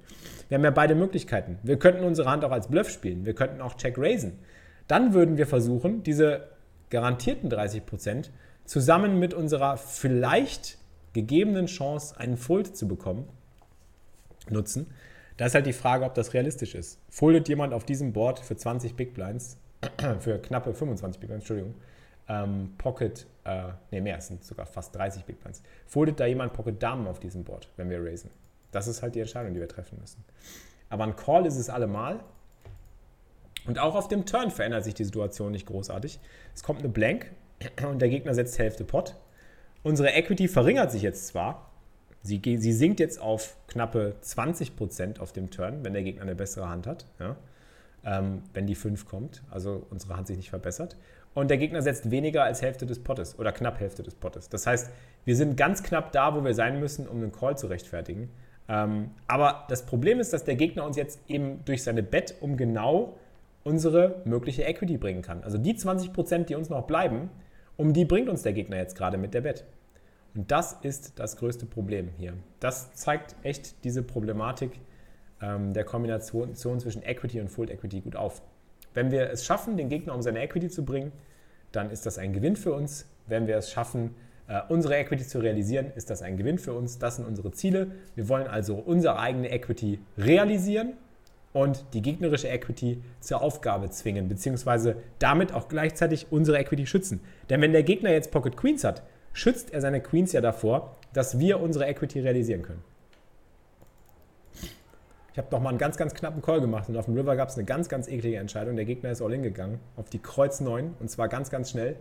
Wir haben ja beide Möglichkeiten. Wir könnten unsere Hand auch als Bluff spielen. Wir könnten auch Check raisen. Dann würden wir versuchen, diese garantierten 30 Prozent zusammen mit unserer vielleicht gegebenen Chance, einen Fold zu bekommen, nutzen. Da ist halt die Frage, ob das realistisch ist. Foldet jemand auf diesem Board für 20 Big Blinds, für knappe 25 Big Blinds, Entschuldigung, ähm, Pocket, äh, ne, mehr, es sind sogar fast 30 Big Blinds. Foldet da jemand Pocket Damen auf diesem Board, wenn wir raisen? Das ist halt die Entscheidung, die wir treffen müssen. Aber ein Call ist es allemal. Und auch auf dem Turn verändert sich die Situation nicht großartig. Es kommt eine Blank und der Gegner setzt Hälfte Pot. Unsere Equity verringert sich jetzt zwar, sie, sie sinkt jetzt auf knappe 20% auf dem Turn, wenn der Gegner eine bessere Hand hat, ja, ähm, wenn die 5 kommt, also unsere Hand sich nicht verbessert. Und der Gegner setzt weniger als Hälfte des Pottes oder knapp Hälfte des Pottes. Das heißt, wir sind ganz knapp da, wo wir sein müssen, um einen Call zu rechtfertigen. Ähm, aber das Problem ist, dass der Gegner uns jetzt eben durch seine Bet um genau unsere mögliche Equity bringen kann. Also die 20%, die uns noch bleiben, um die bringt uns der Gegner jetzt gerade mit der Bet. Und das ist das größte Problem hier. Das zeigt echt diese Problematik ähm, der Kombination zwischen Equity und Full Equity gut auf. Wenn wir es schaffen, den Gegner um seine Equity zu bringen, dann ist das ein Gewinn für uns. Wenn wir es schaffen, äh, unsere Equity zu realisieren, ist das ein Gewinn für uns. Das sind unsere Ziele. Wir wollen also unsere eigene Equity realisieren und die gegnerische Equity zur Aufgabe zwingen, beziehungsweise damit auch gleichzeitig unsere Equity schützen. Denn wenn der Gegner jetzt Pocket Queens hat, schützt er seine Queens ja davor, dass wir unsere Equity realisieren können. Ich habe noch mal einen ganz, ganz knappen Call gemacht und auf dem River gab es eine ganz, ganz eklige Entscheidung. Der Gegner ist all in gegangen auf die Kreuz 9 und zwar ganz, ganz schnell.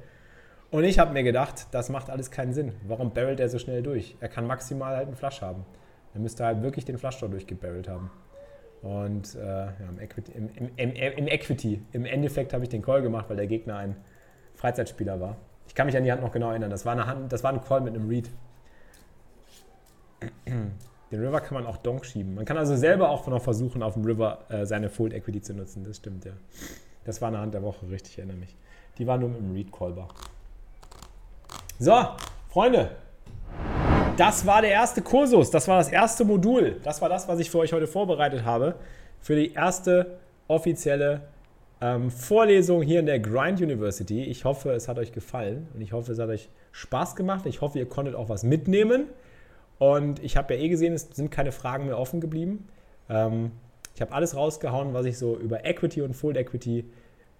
Und ich habe mir gedacht, das macht alles keinen Sinn. Warum barrelt er so schnell durch? Er kann maximal halt einen Flush haben. Er müsste halt wirklich den Flush durchgebarrelt haben. Und äh, ja, im, Equity, im, im, im, Equity, im Endeffekt habe ich den Call gemacht, weil der Gegner ein Freizeitspieler war. Ich kann mich an die Hand noch genau erinnern. Das war, eine Hand, das war ein Call mit einem Read. Den River kann man auch Donk schieben. Man kann also selber auch noch versuchen, auf dem River äh, seine Fold Equity zu nutzen. Das stimmt, ja. Das war eine Hand der Woche, richtig, erinnere mich. Die war nur mit dem Read Callbar. So, Freunde, das war der erste Kursus, das war das erste Modul. Das war das, was ich für euch heute vorbereitet habe. Für die erste offizielle ähm, Vorlesung hier in der Grind University. Ich hoffe, es hat euch gefallen und ich hoffe, es hat euch Spaß gemacht. Ich hoffe, ihr konntet auch was mitnehmen. Und ich habe ja eh gesehen, es sind keine Fragen mehr offen geblieben. Ähm, ich habe alles rausgehauen, was ich so über Equity und Full Equity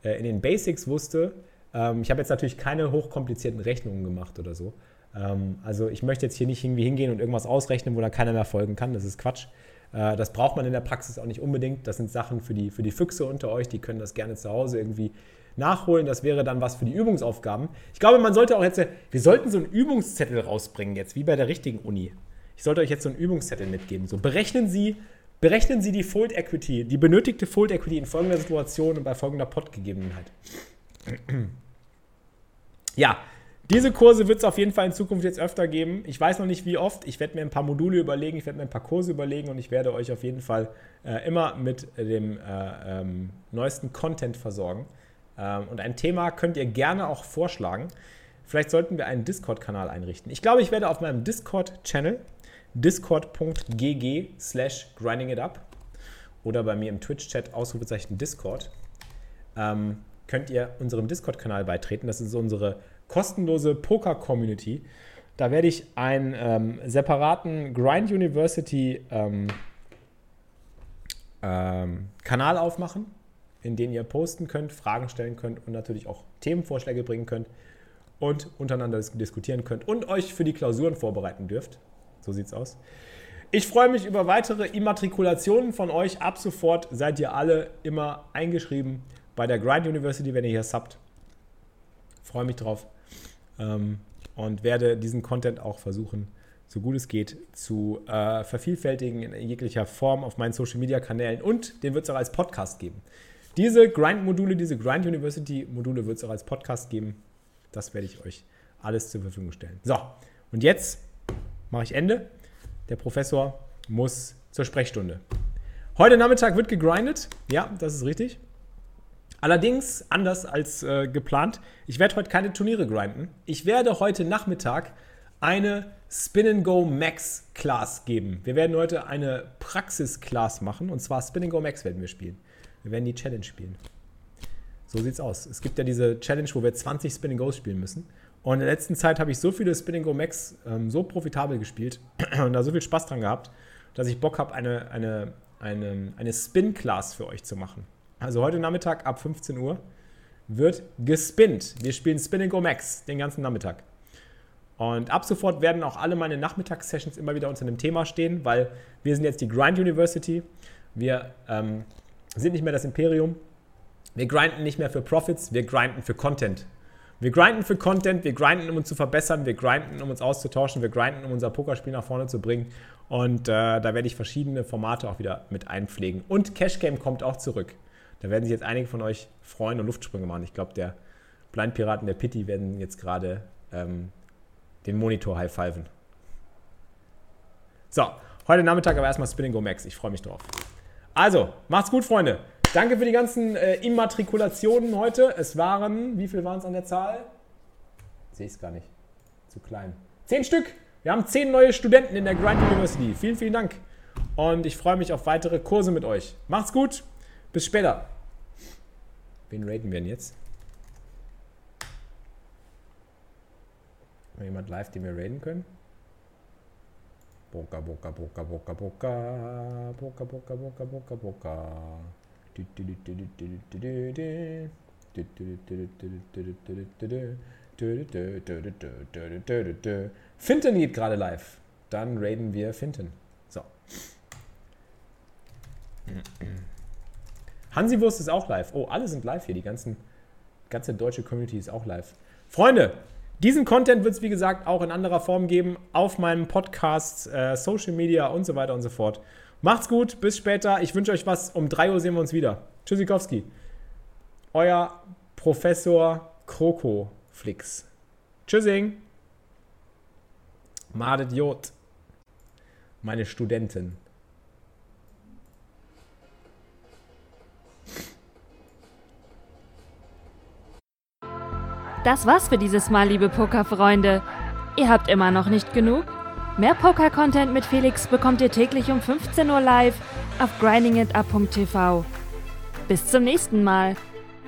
äh, in den Basics wusste. Ähm, ich habe jetzt natürlich keine hochkomplizierten Rechnungen gemacht oder so. Ähm, also ich möchte jetzt hier nicht irgendwie hingehen und irgendwas ausrechnen, wo dann keiner mehr folgen kann. Das ist Quatsch. Äh, das braucht man in der Praxis auch nicht unbedingt. Das sind Sachen für die, für die Füchse unter euch, die können das gerne zu Hause irgendwie nachholen. Das wäre dann was für die Übungsaufgaben. Ich glaube, man sollte auch jetzt, wir sollten so einen Übungszettel rausbringen jetzt, wie bei der richtigen Uni. Ich sollte euch jetzt so einen Übungszettel mitgeben. So berechnen Sie, berechnen Sie die Fold Equity, die benötigte Fold Equity in folgender Situation und bei folgender Pot-Gegebenheit. Ja, diese Kurse wird es auf jeden Fall in Zukunft jetzt öfter geben. Ich weiß noch nicht wie oft. Ich werde mir ein paar Module überlegen, ich werde mir ein paar Kurse überlegen und ich werde euch auf jeden Fall äh, immer mit dem äh, ähm, neuesten Content versorgen. Ähm, und ein Thema könnt ihr gerne auch vorschlagen. Vielleicht sollten wir einen Discord-Kanal einrichten. Ich glaube, ich werde auf meinem Discord-Channel discord.gg slash grindingitup oder bei mir im Twitch-Chat Ausrufezeichen Discord ähm, könnt ihr unserem Discord-Kanal beitreten. Das ist unsere kostenlose Poker-Community. Da werde ich einen ähm, separaten Grind University ähm, ähm, Kanal aufmachen, in den ihr posten könnt, Fragen stellen könnt und natürlich auch Themenvorschläge bringen könnt und untereinander diskutieren könnt und euch für die Klausuren vorbereiten dürft. So sieht's aus. Ich freue mich über weitere Immatrikulationen von euch. Ab sofort seid ihr alle immer eingeschrieben bei der Grind University, wenn ihr hier subbt. Freue mich drauf ähm, und werde diesen Content auch versuchen, so gut es geht, zu äh, vervielfältigen in jeglicher Form auf meinen Social Media Kanälen und den wird es auch als Podcast geben. Diese Grind-Module, diese Grind University-Module wird es auch als Podcast geben. Das werde ich euch alles zur Verfügung stellen. So, und jetzt mache ich Ende. Der Professor muss zur Sprechstunde. Heute Nachmittag wird gegrindet. Ja, das ist richtig. Allerdings anders als äh, geplant. Ich werde heute keine Turniere grinden. Ich werde heute Nachmittag eine Spin Go Max Class geben. Wir werden heute eine Praxis Class machen und zwar Spin Go Max werden wir spielen. Wir werden die Challenge spielen. So sieht's aus. Es gibt ja diese Challenge, wo wir 20 Spinning Goes spielen müssen. Und in der letzten Zeit habe ich so viele Spinning Go Max ähm, so profitabel gespielt und da so viel Spaß dran gehabt, dass ich Bock habe, eine, eine, eine, eine Spin-Class für euch zu machen. Also heute Nachmittag ab 15 Uhr wird gespinnt. Wir spielen Spin Go Max den ganzen Nachmittag. Und ab sofort werden auch alle meine Nachmittagssessions immer wieder unter einem Thema stehen, weil wir sind jetzt die Grind University. Wir ähm, sind nicht mehr das Imperium. Wir grinden nicht mehr für Profits, wir grinden für Content. Wir grinden für Content, wir grinden, um uns zu verbessern, wir grinden, um uns auszutauschen, wir grinden, um unser Pokerspiel nach vorne zu bringen. Und äh, da werde ich verschiedene Formate auch wieder mit einpflegen. Und Cash Game kommt auch zurück. Da werden sich jetzt einige von euch freuen und Luftsprünge machen. Ich glaube, der Blindpiraten der Pitti werden jetzt gerade ähm, den Monitor high-fiven. So, heute Nachmittag aber erstmal Spinning Go Max. Ich freue mich drauf. Also, macht's gut, Freunde. Danke für die ganzen äh, Immatrikulationen heute. Es waren, wie viel waren es an der Zahl? Sehe ich es gar nicht. Zu klein. Zehn Stück. Wir haben zehn neue Studenten in der Grind University. Vielen, vielen Dank. Und ich freue mich auf weitere Kurse mit euch. Macht's gut. Bis später. Wen raiden wir denn jetzt? Haben jemand live, den wir raiden können? Boka, Boka, Boka, Boka, Boka. Boka, Boka, Boka, Boka, Boka. Finten geht gerade live. Dann raiden wir Finten. So. Hansi-Wurst ist auch live. Oh, alle sind live hier. Die ganzen, ganze deutsche Community ist auch live. Freunde, diesen Content wird es wie gesagt auch in anderer Form geben auf meinem Podcast, äh, Social Media und so weiter und so fort. Macht's gut, bis später. Ich wünsche euch was. Um 3 Uhr sehen wir uns wieder. Tschüssikowski. Euer Professor Kroko-Flix. Tschüssing. Madet Jod. Meine Studentin. Das war's für dieses Mal, liebe Pokerfreunde. Ihr habt immer noch nicht genug? Mehr Poker-Content mit Felix bekommt ihr täglich um 15 Uhr live auf grindingitup.tv. Bis zum nächsten Mal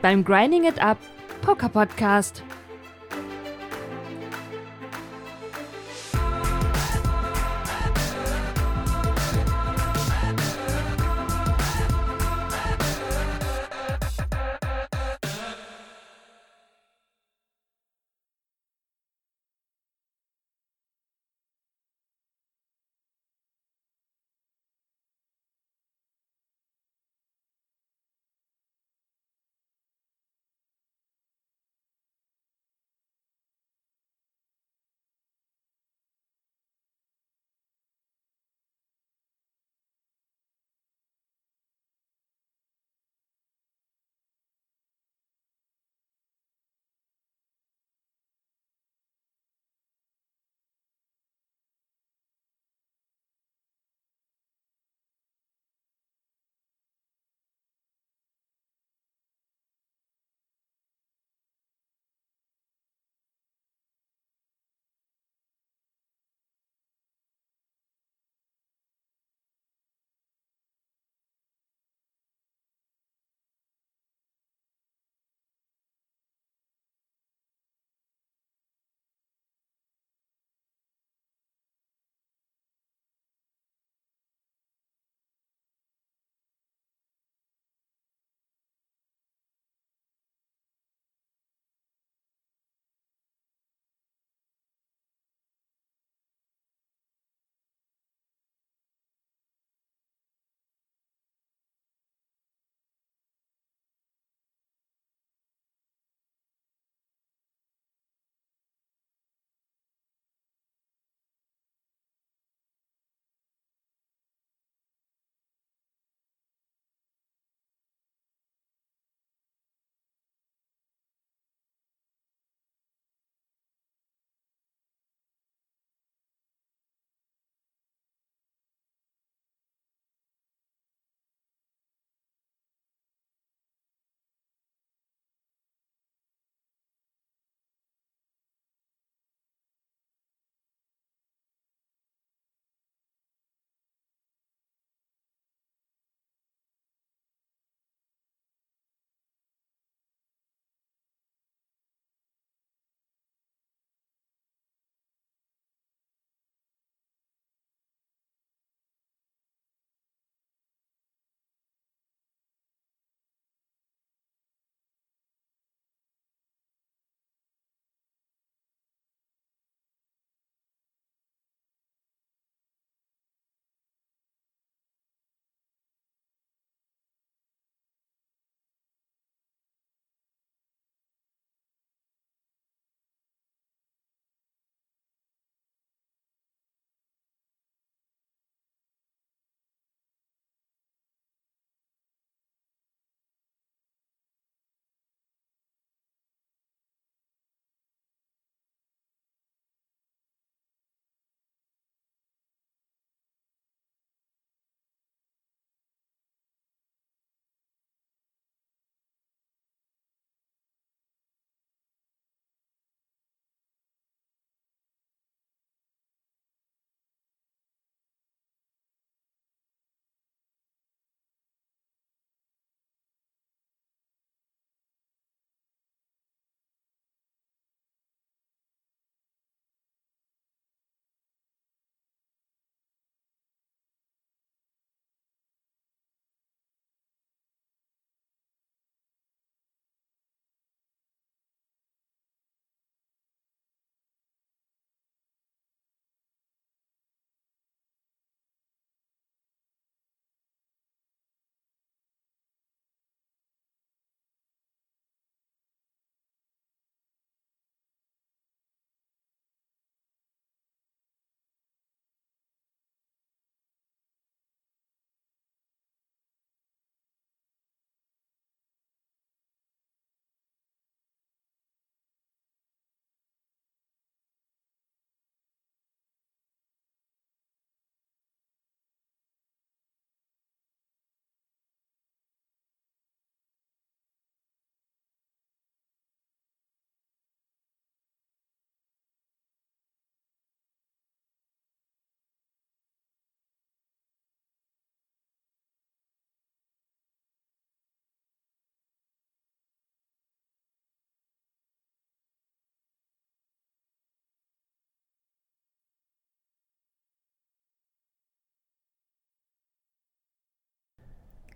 beim Grinding It Up Poker Podcast.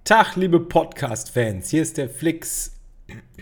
Tag, liebe Podcast-Fans. Hier ist der Flix